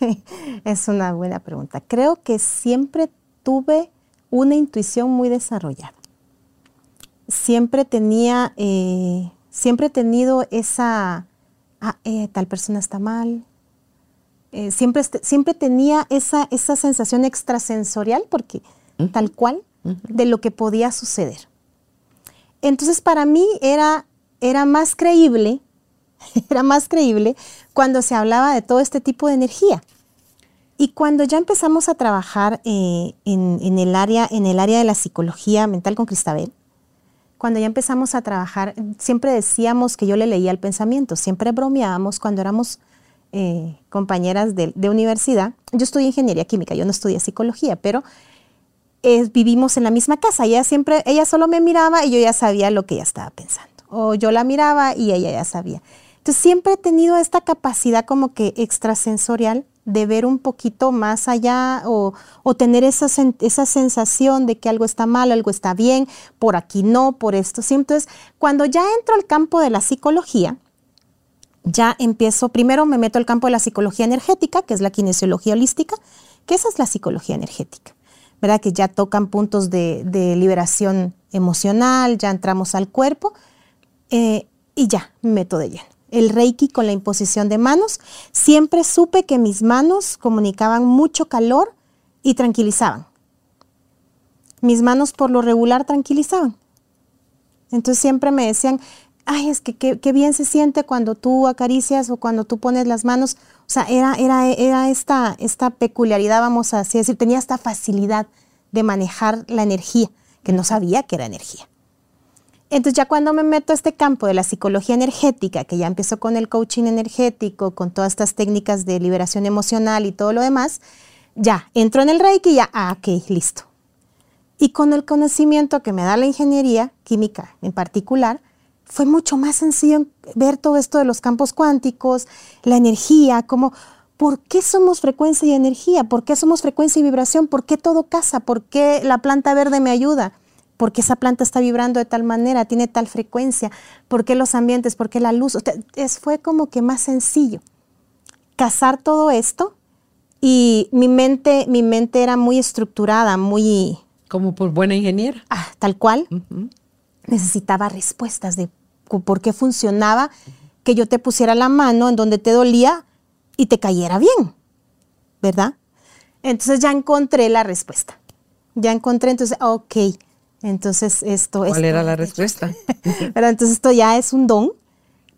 es una buena pregunta. Creo que siempre tuve una intuición muy desarrollada. Siempre tenía, eh, siempre he tenido esa, ah, eh, tal persona está mal. Eh, siempre, siempre tenía esa, esa sensación extrasensorial, porque tal cual, de lo que podía suceder. Entonces para mí era, era más creíble era más creíble cuando se hablaba de todo este tipo de energía. Y cuando ya empezamos a trabajar eh, en, el área, en el área de la psicología mental con Cristabel, cuando ya empezamos a trabajar, siempre decíamos que yo le leía el pensamiento, siempre bromeábamos cuando éramos eh, compañeras de, universidad. Yo estudié ingeniería química, yo no estudié psicología, pero eh, vivimos en la misma casa. Ella siempre, ella solo me miraba y yo ya sabía lo que ella estaba pensando. O yo la miraba y ella ya sabía. Entonces siempre he tenido esta capacidad como que extrasensorial de ver un poquito más allá o, tener esa, esa, sensación de que algo está mal, algo está bien, por aquí no, por esto sí. Entonces, cuando ya entro al campo de la psicología, ya empiezo, primero me meto al campo de la psicología energética, que es la kinesiología holística, que esa es la psicología energética, ¿verdad? Que ya tocan puntos de, liberación emocional, ya entramos al cuerpo eh, y ya me meto de lleno el reiki con la imposición de manos. Siempre supe que mis manos comunicaban mucho calor y tranquilizaban. Mis manos por lo regular tranquilizaban. Entonces siempre me decían, ay, es que qué bien se siente cuando tú acaricias o cuando tú pones las manos. O sea, era, era, era esta, esta peculiaridad, vamos a decir, tenía esta facilidad de manejar la energía, que no sabía que era energía. Entonces ya cuando me meto a este campo de la psicología energética, que ya empezó con el coaching energético, con todas estas técnicas de liberación emocional y todo lo demás, ya entro en el Reiki y ya, ah, ok, listo. Y con el conocimiento que me da la ingeniería química en particular, fue mucho más sencillo ver todo esto de los campos cuánticos, la energía, como, ¿por qué somos frecuencia y energía? ¿Por qué somos frecuencia y vibración? ¿Por qué todo casa? ¿Por qué la planta verde me ayuda? ¿Por qué esa planta está vibrando de tal manera? ¿Tiene tal frecuencia? ¿Por qué los ambientes? ¿Por qué la luz? es, fue como que más sencillo casar todo esto y mi mente, mi mente era muy estructurada, muy... Como por buena ingeniera. Ah, tal cual necesitaba respuestas de por qué funcionaba que yo te pusiera la mano en donde te dolía y te cayera bien, ¿verdad? Entonces ya encontré la respuesta. Ya encontré, entonces, ok, entonces esto es... ¿Cuál era la respuesta? Pero entonces esto ya es un don,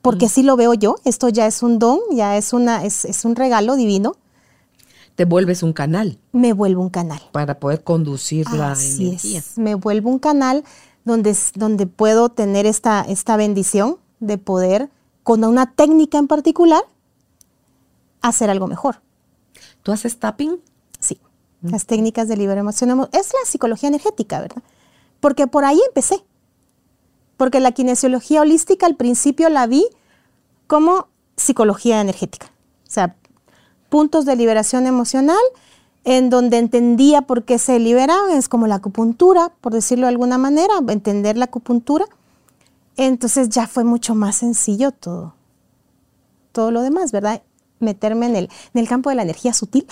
porque así lo veo yo, esto ya es un don, ya es, una, es, es un regalo divino. Te vuelves un canal. Me vuelvo un canal. Para poder conducir la energía. Me vuelvo un canal donde, donde puedo tener esta, esta bendición de poder, con una técnica en particular, hacer algo mejor. ¿Tú haces tapping? Sí, mm. las técnicas de liberación es la psicología energética, ¿verdad? Porque por ahí empecé. Porque la kinesiología holística al principio la vi como psicología energética. O sea, puntos de liberación emocional en donde entendía por qué se liberaban, es como la acupuntura, por decirlo de alguna manera, entender la acupuntura. Entonces ya fue mucho más sencillo todo, todo lo demás, ¿verdad? Meterme en el, en el campo de la energía sutil.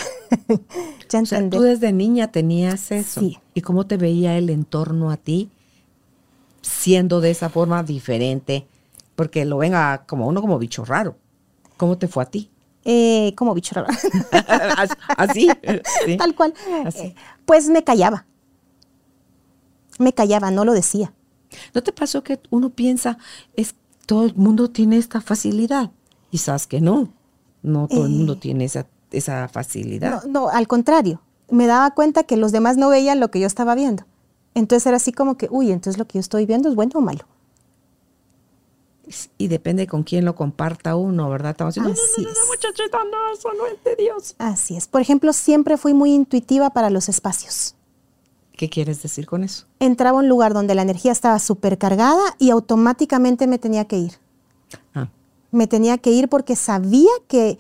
ya o sea, tú desde niña tenías eso. Sí. ¿Y cómo te veía el entorno a ti siendo de esa forma diferente? Porque lo ven como uno como bicho raro. ¿Cómo te fue a ti? Eh, como bicho raro. Así. Tal cual. Eh, pues me callaba. Me callaba, no lo decía. ¿No te pasó que uno piensa, es todo el mundo tiene esta facilidad? Sabes que no. No todo el mundo eh, tiene esa, esa facilidad. No, no, al contrario. Me daba cuenta que los demás no veían lo que yo estaba viendo. Entonces era así como que, uy, entonces lo que yo estoy viendo es bueno o malo y depende con quién lo comparta uno, ¿verdad? Estamos diciendo, Así no, no, no, muchachita, no, eso no es de Dios. Así es. Por ejemplo, siempre fui muy intuitiva para los espacios. ¿Qué quieres decir con eso? Entraba a un lugar donde la energía estaba súper cargada y automáticamente me tenía que ir. Me tenía que ir porque sabía que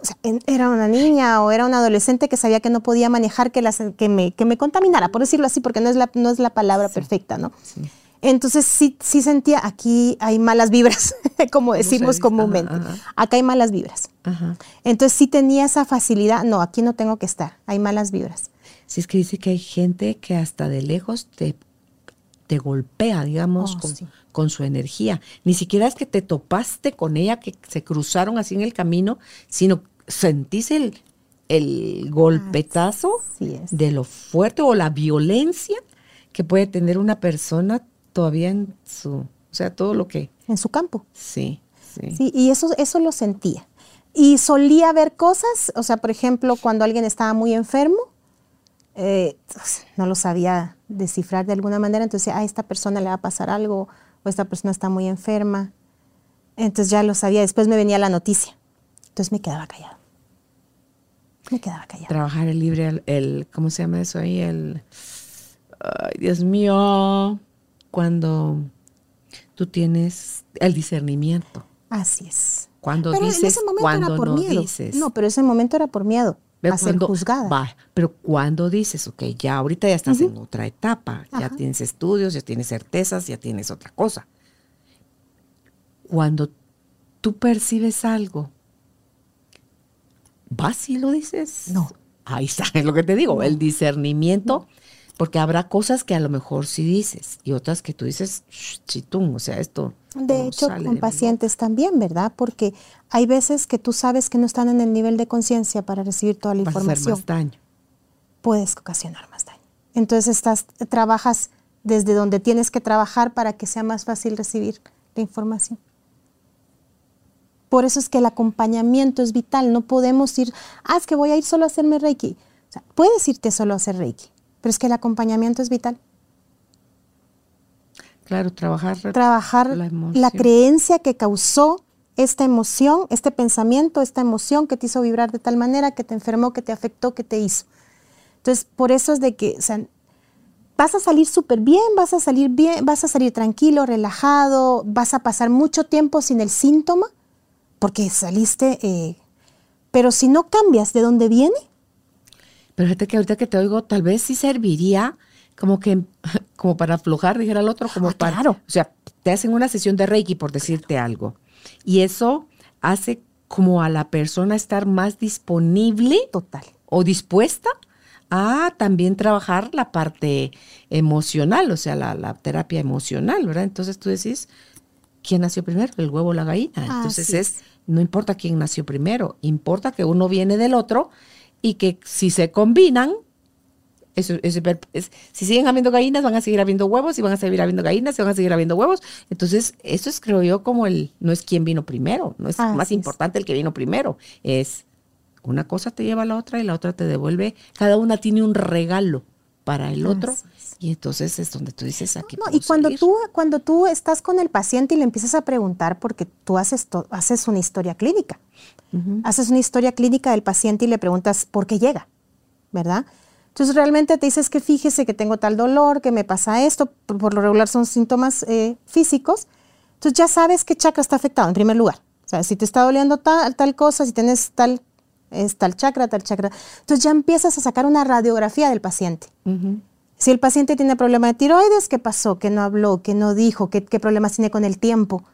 o sea, era una niña o era un adolescente que sabía que no podía manejar que, las, que, me, que me contaminara, por decirlo así, porque no es la, no es la palabra perfecta, ¿no? Sí. Entonces sí, sí sentía, aquí hay malas vibras, como decimos comúnmente. Acá hay malas vibras. Entonces sí tenía esa facilidad, no, aquí no tengo que estar, hay malas vibras. Sí, es que dice que hay gente que hasta de lejos te, te golpea, digamos, oh, con, su energía. Ni siquiera es que te topaste con ella, que se cruzaron así en el camino, sino sentís el, el golpetazo de lo fuerte o la violencia que puede tener una persona todavía en su, o sea, todo lo que... En su campo. Sí, sí. Sí, y eso, eso lo sentía. Y solía ver cosas, o sea, por ejemplo, cuando alguien estaba muy enfermo, eh, no lo sabía descifrar de alguna manera, entonces, a esta persona le va a pasar algo, o esta persona está muy enferma. Entonces ya lo sabía, después me venía la noticia. Entonces me quedaba callado. Me quedaba callado. Trabajar el libre, el, el ¿cómo se llama eso ahí? El, ay, Dios mío, cuando tú tienes el discernimiento. Así es. Cuando dices, cuando no miedo. dices. No, pero ese momento era por miedo a ser juzgada. Va, pero cuando dices, ok, ya ahorita ya estás en otra etapa, ya tienes estudios, ya tienes certezas, ya tienes otra cosa. Cuando tú percibes algo, ¿vas y lo dices? No. Ahí está, es lo que te digo, el discernimiento Porque habrá cosas que a lo mejor sí dices y otras que tú dices, chitún, o sea, esto. De hecho, con pacientes también, ¿verdad? Porque hay veces que tú sabes que no están en el nivel de conciencia para recibir toda la información. A hacer más daño. Puedes ocasionar más daño. Entonces estás, trabajas desde donde tienes que trabajar para que sea más fácil recibir la información. Por eso es que el acompañamiento es vital. No podemos ir, ah, es que voy a ir solo a hacerme Reiki. O sea, puedes irte solo a hacer Reiki, pero es que el acompañamiento es vital. Claro, trabajar. Trabajar la, la creencia que causó esta emoción, este pensamiento, esta emoción que te hizo vibrar de tal manera, que te enfermó, que te afectó, que te hizo. Entonces, por eso es de que, o sea, vas a salir súper bien, vas a salir bien, vas a salir tranquilo, relajado, vas a pasar mucho tiempo sin el síntoma, porque saliste, eh, pero si no cambias de dónde viene. Pero fíjate que ahorita que te oigo, tal vez sí serviría como que, como para aflojar, dijera el otro, como ah, para. Claro. O sea, te hacen una sesión de Reiki, por decirte algo. Y eso hace como a la persona estar más disponible. Total. O dispuesta a también trabajar la parte emocional, o sea, la, terapia emocional, ¿verdad? Entonces tú decís, ¿quién nació primero? ¿El huevo o la gallina? Entonces es, no importa quién nació primero, importa que uno viene del otro y que si se combinan, eso, si siguen habiendo gallinas, van a seguir habiendo huevos, y van a seguir habiendo gallinas, y van a seguir habiendo huevos. Entonces, eso es, creo yo, como el, no es quién vino primero, no es más importante el que vino primero, es una cosa te lleva a la otra y la otra te devuelve. Cada una tiene un regalo para el otro. Y entonces es donde tú dices aquí. No, y cuando tú, cuando tú estás con el paciente y le empiezas a preguntar, porque tú haces, haces una historia clínica, haces una historia clínica del paciente y le preguntas por qué llega, ¿verdad? Entonces realmente te dices que fíjese que tengo tal dolor, que me pasa esto, por, lo regular son síntomas eh, físicos. Entonces ya sabes qué chakra está afectado en primer lugar. O sea, si te está doliendo tal, tal cosa, si tienes tal es tal chakra, tal chakra. Entonces ya empiezas a sacar una radiografía del paciente. Si el paciente tiene problema de tiroides, ¿qué pasó? ¿Qué no habló? ¿Qué no dijo? ¿Qué, problemas tiene con el tiempo?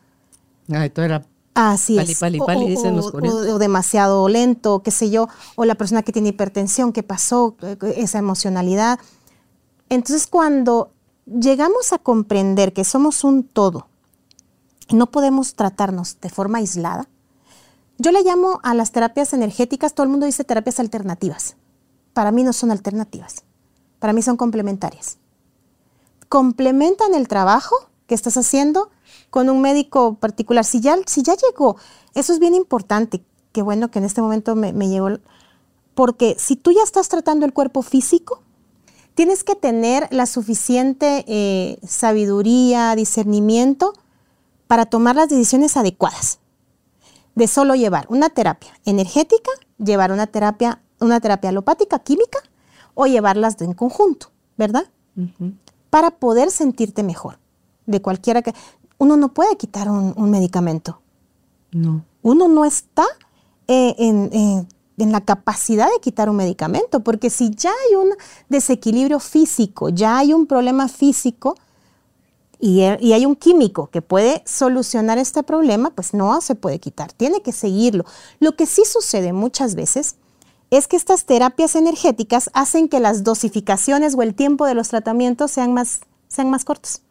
Ay, todo era Así es. o, demasiado lento, qué sé yo. O la persona que tiene hipertensión, ¿qué pasó? Esa emocionalidad. Entonces, cuando llegamos a comprender que somos un todo no podemos tratarnos de forma aislada, yo le llamo a las terapias energéticas, todo el mundo dice terapias alternativas. Para mí no son alternativas, para mí son complementarias. Complementan el trabajo que estás haciendo con un médico particular. Si ya, si ya llegó, eso es bien importante, qué bueno que en este momento me, llegó, porque si tú ya estás tratando el cuerpo físico, tienes que tener la suficiente eh, sabiduría, discernimiento para tomar las decisiones adecuadas de solo llevar una terapia energética, llevar una terapia, una terapia alopática, química, o llevarlas en conjunto, ¿verdad? Para poder sentirte mejor. De cualquiera que. Uno no puede quitar un, medicamento. No. Uno no está eh, en, en la capacidad de quitar un medicamento, porque si ya hay un desequilibrio físico, ya hay un problema físico, y, hay un químico que puede solucionar este problema, pues no se puede quitar, tiene que seguirlo. Lo que sí sucede muchas veces es que estas terapias energéticas hacen que las dosificaciones o el tiempo de los tratamientos sean más, sean más cortos.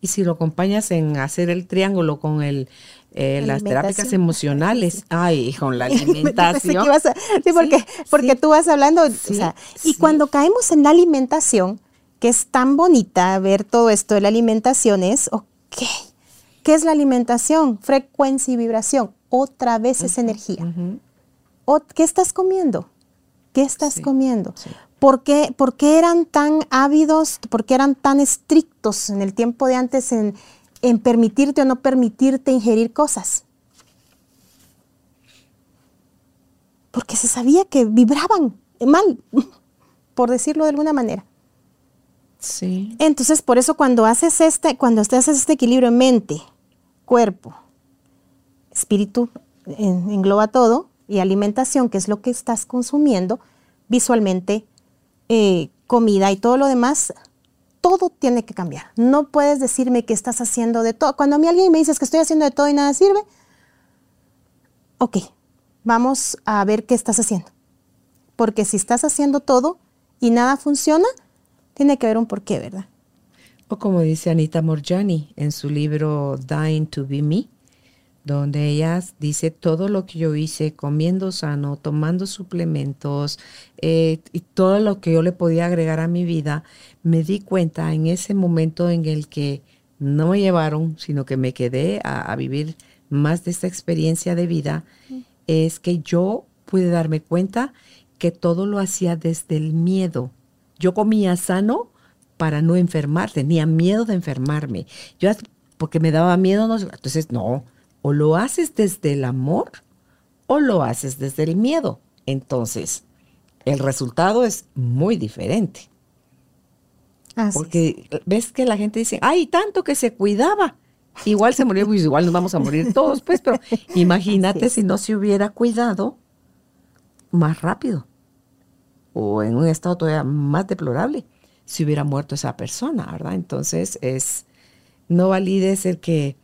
Y si lo acompañas en hacer el triángulo con el, eh, las terapias emocionales, ay, con la alimentación. sí, porque, porque tú vas hablando, y cuando caemos en la alimentación, que es tan bonita ver todo esto de la alimentación es, ok, ¿qué es la alimentación? Frecuencia y vibración. Otra vez es energía. ¿Qué estás comiendo? ¿Qué estás comiendo? ¿Por, qué, eran tan ávidos, por qué eran tan estrictos en el tiempo de antes en, en permitirte o no permitirte ingerir cosas? Porque se sabía que vibraban mal, por decirlo de alguna manera. Entonces, por eso cuando haces este, cuando haces este equilibrio en mente, cuerpo, espíritu, engloba todo, y alimentación, que es lo que estás consumiendo, visualmente, eh, comida y todo lo demás, todo tiene que cambiar. No puedes decirme que estás haciendo de todo. Cuando a mí alguien me dice que estoy haciendo de todo y nada sirve, ok, vamos a ver qué estás haciendo. Porque si estás haciendo todo, y nada funciona, tiene que haber un porqué, ¿verdad? O como dice Anita Morjani en su libro Dying to Be Me, donde ella dice todo lo que yo hice comiendo sano, tomando suplementos eh, y todo lo que yo le podía agregar a mi vida, me di cuenta en ese momento en el que no me llevaron, sino que me quedé a, a vivir más de esta experiencia de vida, es que yo pude darme cuenta que todo lo hacía desde el miedo. Yo comía sano para no enfermar, tenía miedo de enfermarme. Yo porque me daba miedo, no, entonces no, o lo haces desde el amor o lo haces desde el miedo. Entonces, el resultado es muy diferente. porque ves que la gente dice, ay, tanto que se cuidaba. Igual se murió, pues igual nos vamos a morir todos, pues, pero imagínate si no se hubiera cuidado más rápido o en un estado todavía más deplorable si hubiera muerto esa persona, ¿verdad? Entonces es, no valides el que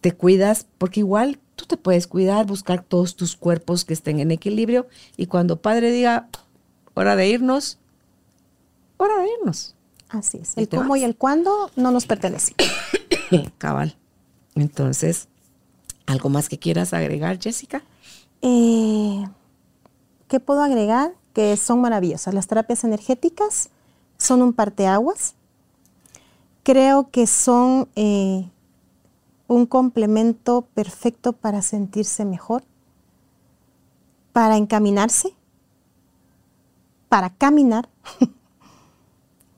te cuidas, porque igual tú te puedes cuidar, buscar todos tus cuerpos que estén en equilibrio y cuando Padre diga, hora de irnos, hora de irnos. Así es. El cómo y el cuándo no nos pertenece. Cabal. Entonces, ¿algo más que quieras agregar, Jessica? Eh, ¿Qué puedo agregar? Que son maravillosas. Las terapias energéticas son un parteaguas. Creo que son eh, un complemento perfecto para sentirse mejor, para encaminarse, para caminar.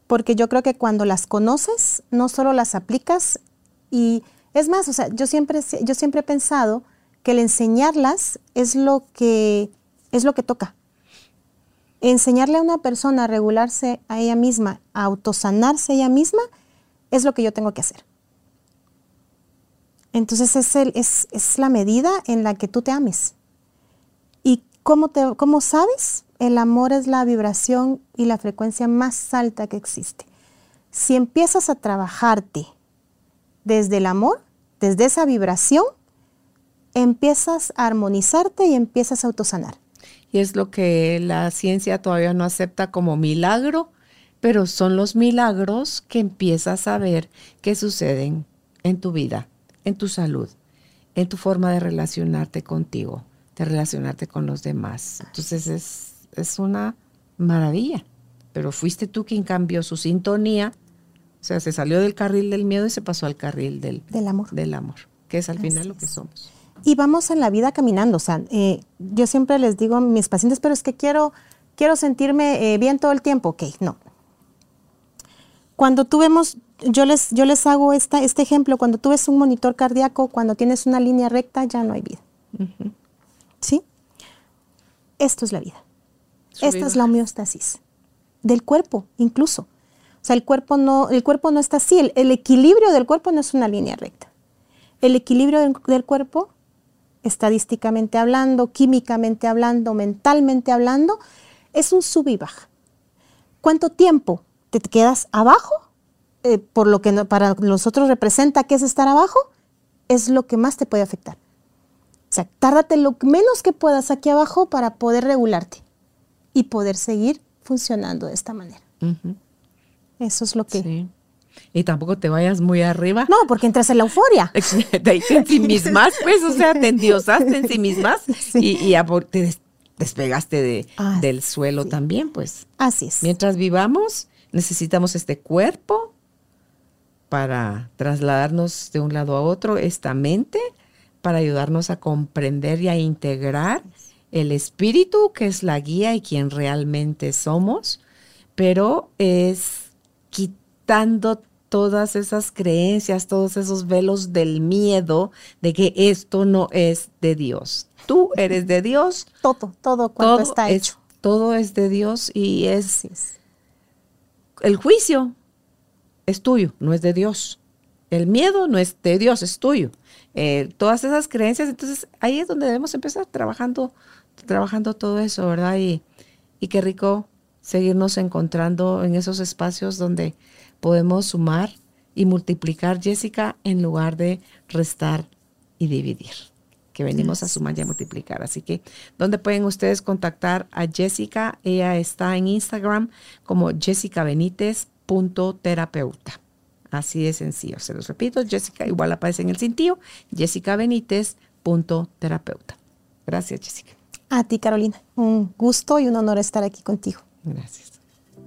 Porque yo creo que cuando las conoces, no solo las aplicas y es más, o sea, yo siempre, yo siempre he pensado que el enseñarlas es lo que, es lo que toca. Enseñarle a una persona a regularse a ella misma, a autosanarse ella misma, es lo que yo tengo que hacer. Entonces es, el, es, es la medida en la que tú te ames. ¿Y cómo, te, cómo sabes? El amor es la vibración y la frecuencia más alta que existe. Si empiezas a trabajarte desde el amor, desde esa vibración, empiezas a armonizarte y empiezas a autosanar y es lo que la ciencia todavía no acepta como milagro, pero son los milagros que empiezas a ver que suceden en tu vida, en tu salud, en tu forma de relacionarte contigo, de relacionarte con los demás. Entonces es, es una maravilla, pero fuiste tú quien cambió su sintonía, o sea, se salió del carril del miedo y se pasó al carril del, del amor. Del amor, que es al final lo que somos y vamos en la vida caminando. O sea, eh, yo siempre les digo a mis pacientes, pero es que quiero, quiero sentirme eh, bien todo el tiempo. Ok, no. Cuando tú vemos, yo les, yo les hago esta, este ejemplo, cuando tú ves un monitor cardíaco, cuando tienes una línea recta, ya no hay vida. ¿Sí? Esto es la vida. Esta es la homeostasis del cuerpo, incluso. O sea, el cuerpo no, el cuerpo no está así. El, equilibrio del cuerpo no es una línea recta. El equilibrio del cuerpo estadísticamente hablando, químicamente hablando, mentalmente hablando, es un sub y baja. ¿Cuánto tiempo te quedas abajo? Eh, por lo que para nosotros representa que es estar abajo, es lo que más te puede afectar. O sea, tárdate lo menos que puedas aquí abajo para poder regularte y poder seguir funcionando de esta manera. Eso es lo que y tampoco te vayas muy arriba. No, porque entras en la euforia. te en sí mismas, pues, o sea, te endiosaste en sí mismas y, te despegaste de, del suelo también, pues. Así es. Mientras vivamos, necesitamos este cuerpo para trasladarnos de un lado a otro, esta mente para ayudarnos a comprender y a integrar el espíritu, que es la guía y quien realmente somos, pero es quitar dando todas esas creencias, todos esos velos del miedo de que esto no es de Dios. Tú eres de Dios. Todo, todo cuando está hecho. todo es de Dios y es, el juicio es tuyo, no es de Dios. El miedo no es de Dios, es tuyo. Eh, todas esas creencias, entonces ahí es donde debemos empezar trabajando, trabajando todo eso, ¿verdad? Y, y qué rico seguirnos encontrando en esos espacios donde podemos sumar y multiplicar, Jessica, en lugar de restar y dividir. que venimos a sumar y a multiplicar. Así que, ¿dónde pueden ustedes contactar a Jessica? Ella está en Instagram como jessicabenítez.terapeuta. Así de sencillo. Se los repito, Jessica igual aparece en el cintillo, jessicabenítez.terapeuta. Gracias, Jessica. A ti, Carolina. Un gusto y un honor estar aquí contigo. Gracias.